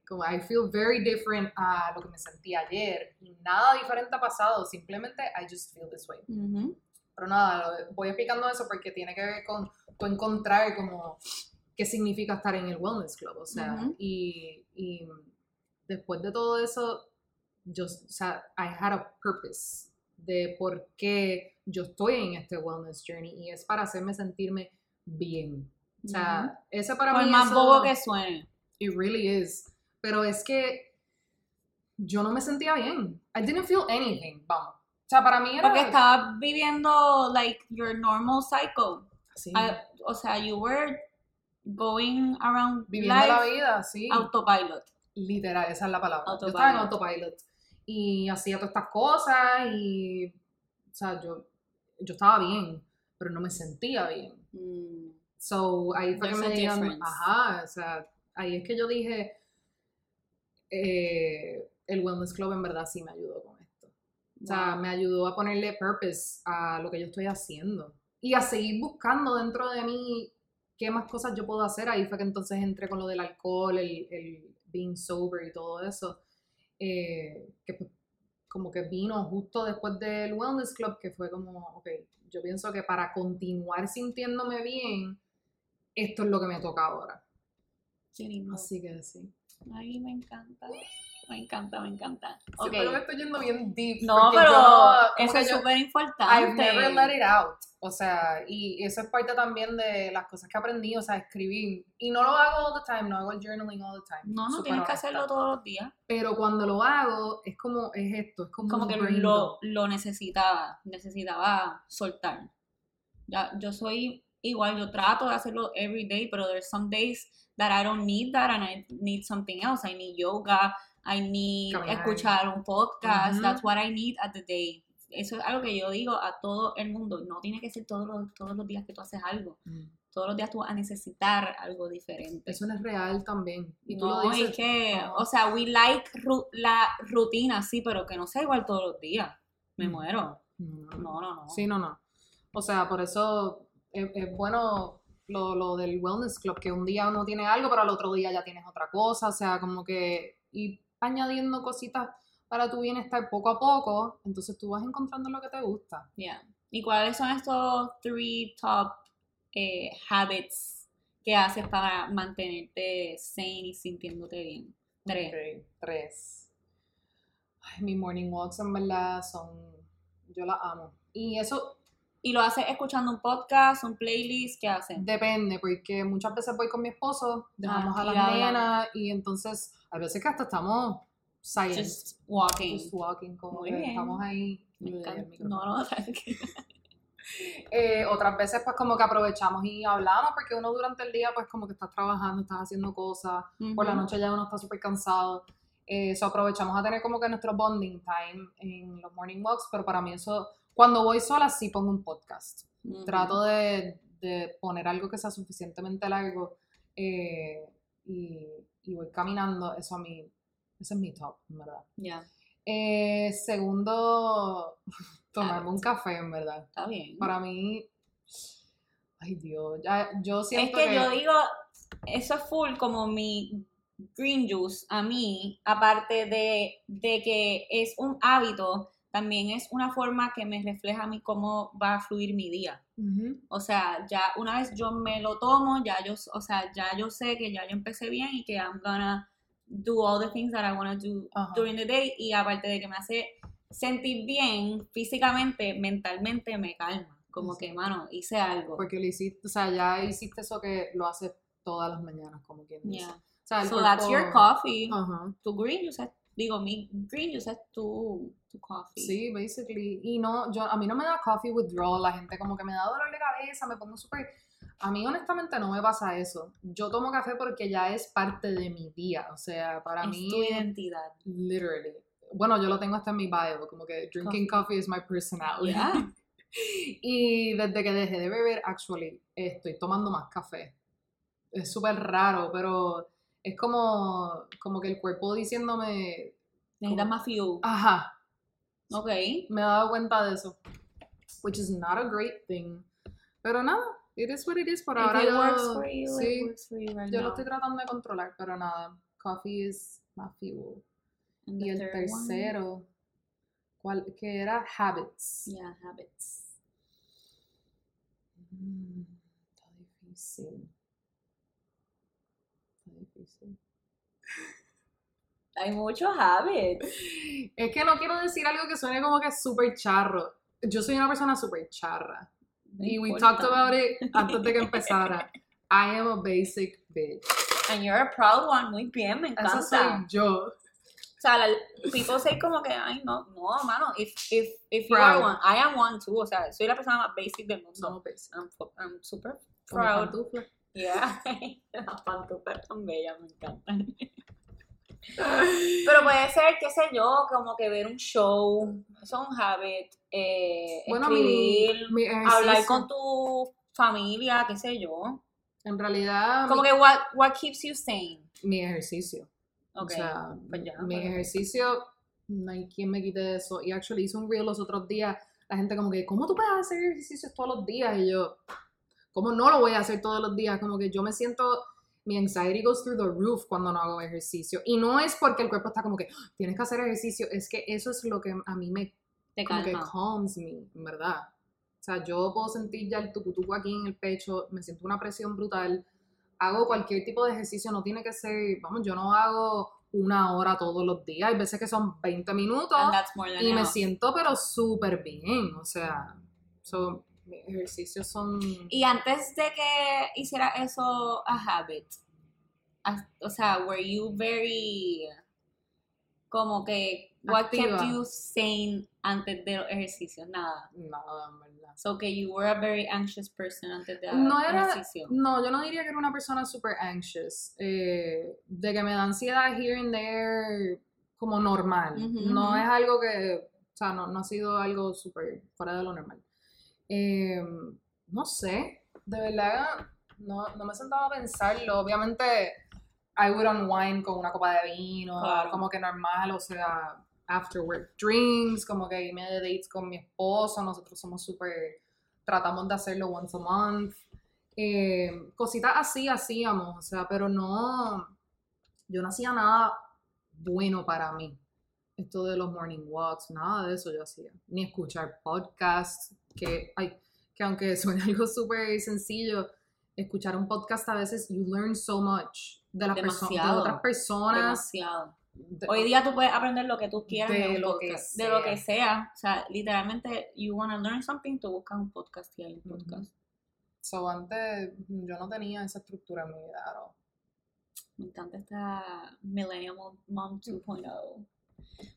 Speaker 2: como I feel very different a lo que me sentí ayer. Y nada diferente ha pasado, simplemente I just feel this way. Pero nada, voy explicando eso porque tiene que ver con tú encontrar como qué significa estar en el Wellness Club, o sea, y, y después de todo eso, yo, o sea, I had a purpose de por qué yo estoy en este Wellness Journey y es para hacerme sentirme bien. O sea, ese para
Speaker 1: Por
Speaker 2: mí
Speaker 1: más
Speaker 2: eso-
Speaker 1: bobo que suene.
Speaker 2: It really is. Pero es que yo no me sentía bien. I didn't feel anything, vamos. O sea, para mí era...
Speaker 1: Porque estabas viviendo, like, your normal cycle.
Speaker 2: Sí,
Speaker 1: Ah, o sea, you were going around
Speaker 2: viviendo
Speaker 1: life
Speaker 2: la vida, sí.
Speaker 1: autopilot.
Speaker 2: Literal, esa es la palabra. Yo
Speaker 1: Autopilot.
Speaker 2: estaba en autopilot. Y hacía todas estas cosas y... O sea, yo, yo estaba bien, pero no me sentía bien.
Speaker 1: Mm.
Speaker 2: So, ahí fue que me digan, ajá, o sea, ahí es que yo dije, eh, el Wellness Club en verdad sí me ayudó con esto. O sea,
Speaker 1: Wow.
Speaker 2: me ayudó a ponerle purpose a lo que yo estoy haciendo. Y a seguir buscando dentro de mí qué más cosas yo puedo hacer. Ahí fue que entonces entré con lo del alcohol, el, el being sober y todo eso. Eh, que pues, como que vino justo después del Wellness Club, que fue como, ok, yo pienso que para continuar sintiéndome bien, esto es lo que me toca ahora.
Speaker 1: Qué lindo.
Speaker 2: Así que sí.
Speaker 1: Ay, me encanta. Me encanta, me encanta.
Speaker 2: Sí,
Speaker 1: Ok.
Speaker 2: pero me estoy yendo bien deep.
Speaker 1: No, pero
Speaker 2: yo
Speaker 1: eso es súper
Speaker 2: I've
Speaker 1: importante.
Speaker 2: never let it out. O sea, y eso es parte también de las cosas que aprendí, o sea, escribir. Y no lo hago all the time, no hago el journaling all the time.
Speaker 1: No, no tienes que hacerlo todos los días.
Speaker 2: Pero cuando lo hago, es como, es esto, es como,
Speaker 1: Como que lo, lo necesitaba, necesitaba soltar. Ya, yo soy igual, yo trato de hacerlo every day, pero there's some days that I don't need that and I need something else. I need yoga, I need
Speaker 2: Caminar.
Speaker 1: escuchar un podcast,
Speaker 2: Ujú.
Speaker 1: that's what I need at the day. Eso es algo que yo digo a todo el mundo. No tiene que ser todos los, todos los días que tú haces algo.
Speaker 2: Mm.
Speaker 1: Todos los días tú vas a necesitar algo diferente.
Speaker 2: Eso no es real también. Y tú
Speaker 1: no,
Speaker 2: lo dices.
Speaker 1: es que, o sea, we like ru- la rutina, sí, pero que no sea igual todos los días. Me
Speaker 2: Mm.
Speaker 1: muero.
Speaker 2: No,
Speaker 1: No, no.
Speaker 2: Sí, no, no. O sea, por eso es, es bueno lo, lo del wellness club, que un día uno tiene algo, pero al otro día ya tienes otra cosa. O sea, como que ir añadiendo cositas para tu bienestar poco a poco, entonces tú vas encontrando lo que te gusta.
Speaker 1: Yeah. ¿Y cuáles son estos three top eh, habits que haces para mantenerte sane y sintiéndote bien? Tres.
Speaker 2: Ok, tres. Ay, mis morning walks en verdad son, yo las amo. Y eso
Speaker 1: ¿Y lo haces escuchando un podcast, un playlist? ¿Qué hacen?
Speaker 2: depende, porque muchas veces voy con mi esposo, dejamos
Speaker 1: Ah,
Speaker 2: a las nenas y entonces a veces que hasta estamos silent,
Speaker 1: Just walking.
Speaker 2: just walking, como
Speaker 1: Muy
Speaker 2: que
Speaker 1: bien.
Speaker 2: estamos ahí.
Speaker 1: Me
Speaker 2: eh, el.
Speaker 1: No, no, tranquila.
Speaker 2: Eh, otras veces pues como que aprovechamos y hablamos porque uno durante el día pues como que estás trabajando, estás haciendo cosas, por la noche ya uno está súper cansado. Eh, Eso aprovechamos a tener como que nuestro bonding time en los morning walks, pero para mí eso, cuando voy sola sí pongo un podcast. Trato de, de poner algo que sea suficientemente largo eh, y, y voy caminando, eso a mí, ese es mi top, en verdad.
Speaker 1: Ya,
Speaker 2: Eh, segundo, tomarme un café, en verdad.
Speaker 1: está bien.
Speaker 2: Para mí, ay Dios, ya, yo
Speaker 1: Es
Speaker 2: siento
Speaker 1: que yo digo, eso es full como mi green juice a mí, aparte de, de que es un hábito, también es una forma que me refleja a mí cómo va a fluir mi día.
Speaker 2: Ujú.
Speaker 1: O sea, ya una vez yo me lo tomo, ya yo, o sea, ya yo sé que ya yo empecé bien y que I'm gonna do all the things that I wanna do
Speaker 2: Ajá.
Speaker 1: during the day y aparte de que me hace sentir bien físicamente, mentalmente me calma. Como que, mano, hice algo.
Speaker 2: Porque lo hiciste, o sea, ya hiciste eso que lo haces todas las mañanas, como quien dice.
Speaker 1: Yeah.
Speaker 2: O sea,
Speaker 1: So that's your
Speaker 2: cuerpo-
Speaker 1: coffee.
Speaker 2: Ajá.
Speaker 1: Tu green juice es, digo, mi green juice es tu, tu coffee.
Speaker 2: Sí, basically. Y no, yo, a mí no me da coffee withdrawal, la gente como que me da dolor de cabeza, me pongo súper... A mí honestamente no me pasa eso. Yo tomo café porque ya es parte de mi día, o sea, para
Speaker 1: es
Speaker 2: mí...
Speaker 1: tu identidad.
Speaker 2: Literally. Bueno, yo lo tengo hasta en mi bio, como que drinking coffee, is my personality.
Speaker 1: Yeah.
Speaker 2: Y desde que dejé de beber, actually, estoy tomando más café. Es súper raro, pero es como, como que el cuerpo diciéndome,
Speaker 1: Necesitas más fuel.
Speaker 2: ajá,
Speaker 1: Ok.
Speaker 2: me he dado cuenta de eso. Which is not a great thing. Pero nada, it is what it is. Por
Speaker 1: If
Speaker 2: ahora
Speaker 1: it
Speaker 2: yo,
Speaker 1: works for you,
Speaker 2: sí,
Speaker 1: it works for you right
Speaker 2: yo lo estoy tratando de controlar, pero nada, coffee is my fuel.
Speaker 1: And
Speaker 2: Y el
Speaker 1: third one?
Speaker 2: tercero, ¿cuál? que era habits.
Speaker 1: Yeah, habits.
Speaker 2: Mm, está difícil. Está difícil.
Speaker 1: Hay muchos habits.
Speaker 2: Es que no quiero decir algo que suene como que súper charro. Yo soy una persona súper charra.
Speaker 1: No
Speaker 2: Y we talked about it antes de que empezara. I am a basic bitch.
Speaker 1: And you're a proud one. Muy bien, me encanta.
Speaker 2: Esa soy yo.
Speaker 1: O sea, la, people say como que, ay, no, no, mano, if, if, if you are one, I am one too, o sea, soy la persona más basic del mundo.
Speaker 2: Basic.
Speaker 1: I'm, I'm super proud. Yeah. Las pantuflas tan bellas, me encantan. Pero puede ser, qué sé yo, como que ver un show, eso es un habit, eh,
Speaker 2: Bueno, mi,
Speaker 1: escribir,
Speaker 2: mi
Speaker 1: hablar
Speaker 2: ejercicio,
Speaker 1: con tu familia, qué sé yo.
Speaker 2: en realidad,
Speaker 1: Como
Speaker 2: mi,
Speaker 1: que what, what keeps you sane.
Speaker 2: mi ejercicio.
Speaker 1: Ok,
Speaker 2: O sea,
Speaker 1: pues ya,
Speaker 2: mi
Speaker 1: pues.
Speaker 2: ejercicio, no hay quien me quite eso. Y actually hice un reel los otros días, la gente como que, ¿cómo tú puedes hacer ejercicios todos los días? Y yo, ¿cómo no lo voy a hacer todos los días? Como que yo me siento, mi anxiety goes through the roof cuando no hago ejercicio. Y no es porque el cuerpo está como que, "Ah, tienes que hacer ejercicio, es que eso es lo que a mí me
Speaker 1: te
Speaker 2: como que
Speaker 1: calma.
Speaker 2: calms me, en verdad. O sea, yo puedo sentir ya el tucutuco aquí en el pecho, me siento una presión brutal. Hago cualquier tipo de ejercicio, no tiene que ser, vamos, yo no hago una hora todos los días, hay veces que son 20 minutos y me siento pero súper bien, o sea, so, mis ejercicios son...
Speaker 1: Y antes de que hiciera eso a habit, as- o sea, were you very como que what kept
Speaker 2: Activa.
Speaker 1: you sane antes de los ejercicios? Nada.
Speaker 2: Nada, en verdad.
Speaker 1: So que you were a very anxious person antes de
Speaker 2: No era-
Speaker 1: ejercicio.
Speaker 2: No, yo no diría que era una persona super anxious. eh, de que me da ansiedad here and there como normal.
Speaker 1: Ujú,
Speaker 2: no
Speaker 1: ujú.
Speaker 2: es algo que, o sea, no, no ha sido algo súper fuera de lo normal. Eh, no sé, de verdad, no, no me he sentado a pensarlo. Obviamente, I would unwind con una copa de vino,
Speaker 1: Claro.
Speaker 2: como que normal, o sea, after work drinks, como que irme de dates con mi esposo, nosotros somos súper, tratamos de hacerlo once a month. Eh, cositas así hacíamos, o sea, pero no, yo no hacía nada bueno para mí. Esto de los morning walks, nada de eso yo hacía. Ni escuchar podcasts, que, ay, que aunque suene algo súper sencillo, escuchar un podcast a veces you learn so much de las personas, de otras personas.
Speaker 1: Demasiado.
Speaker 2: de-
Speaker 1: Hoy día tú puedes aprender lo que tú quieras
Speaker 2: De lo que
Speaker 1: de lo
Speaker 2: sea.
Speaker 1: que sea. O sea, literalmente, you wanna learn something, tú buscas un podcast y hay un podcast.
Speaker 2: So, antes yo no tenía esa estructura en mi vida.
Speaker 1: Me encanta esta Millennial Mom- Mom 2.0.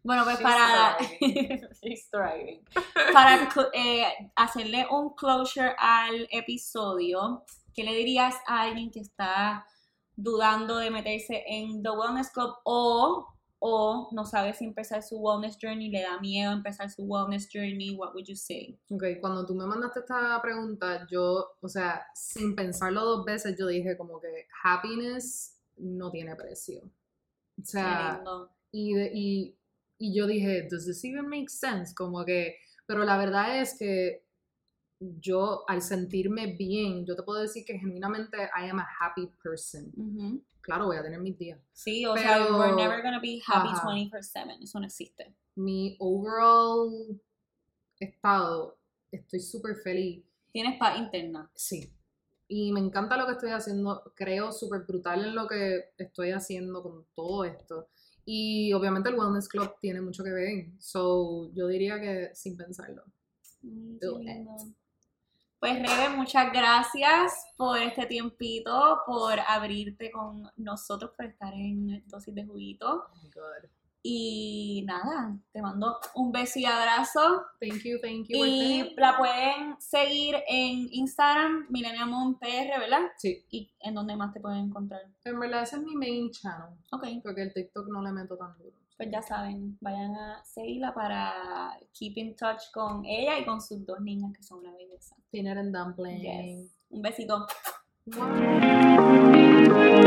Speaker 1: Bueno, pues
Speaker 2: She's
Speaker 1: para,
Speaker 2: thriving.
Speaker 1: Para eh, hacerle un closure al episodio, ¿qué le dirías a alguien que está dudando de meterse en The Wellness Club o, o no sabe si empezar su wellness journey, le da miedo empezar su wellness journey? What would you say?
Speaker 2: Ok, cuando tú me mandaste esta pregunta, yo, o sea, sin pensarlo dos veces, yo dije como que happiness no tiene precio. O sea,
Speaker 1: lindo.
Speaker 2: Y, de- y, y yo dije, does this even make sense? Como que, pero la verdad es que yo al sentirme bien, yo te puedo decir que genuinamente I am a happy person. Claro, voy a tener mis días.
Speaker 1: Sí, o sea,
Speaker 2: Pero-
Speaker 1: we're never gonna be happy
Speaker 2: Ajá.
Speaker 1: 24/7. Eso no existe.
Speaker 2: Mi overall estado, estoy súper feliz.
Speaker 1: Tienes paz interna.
Speaker 2: Sí. Y me encanta lo que estoy haciendo. Creo súper brutal en lo que estoy haciendo con todo esto. Y obviamente el Wellness Club tiene mucho que ver. So, yo diría que sin pensarlo.
Speaker 1: Mm,
Speaker 2: Do.
Speaker 1: Pues Rebe, muchas gracias por este tiempito, por abrirte con nosotros, por estar en Dosis de Juguito.
Speaker 2: Oh.
Speaker 1: Y nada, te mando un beso y abrazo.
Speaker 2: Thank you, thank you.
Speaker 1: Y la pueden seguir en Instagram, Millennium PR, ¿verdad?
Speaker 2: Sí,
Speaker 1: ¿Y en dónde más te pueden encontrar?
Speaker 2: en verdad ese es mi main channel.
Speaker 1: Ok,
Speaker 2: Porque el TikTok no le meto tan duro.
Speaker 1: pues ya saben, vayan a seguirla para keep in touch con ella y con sus dos niñas que son una belleza.
Speaker 2: Peanut and dumpling.
Speaker 1: Yes. Un besito.
Speaker 2: Mwah.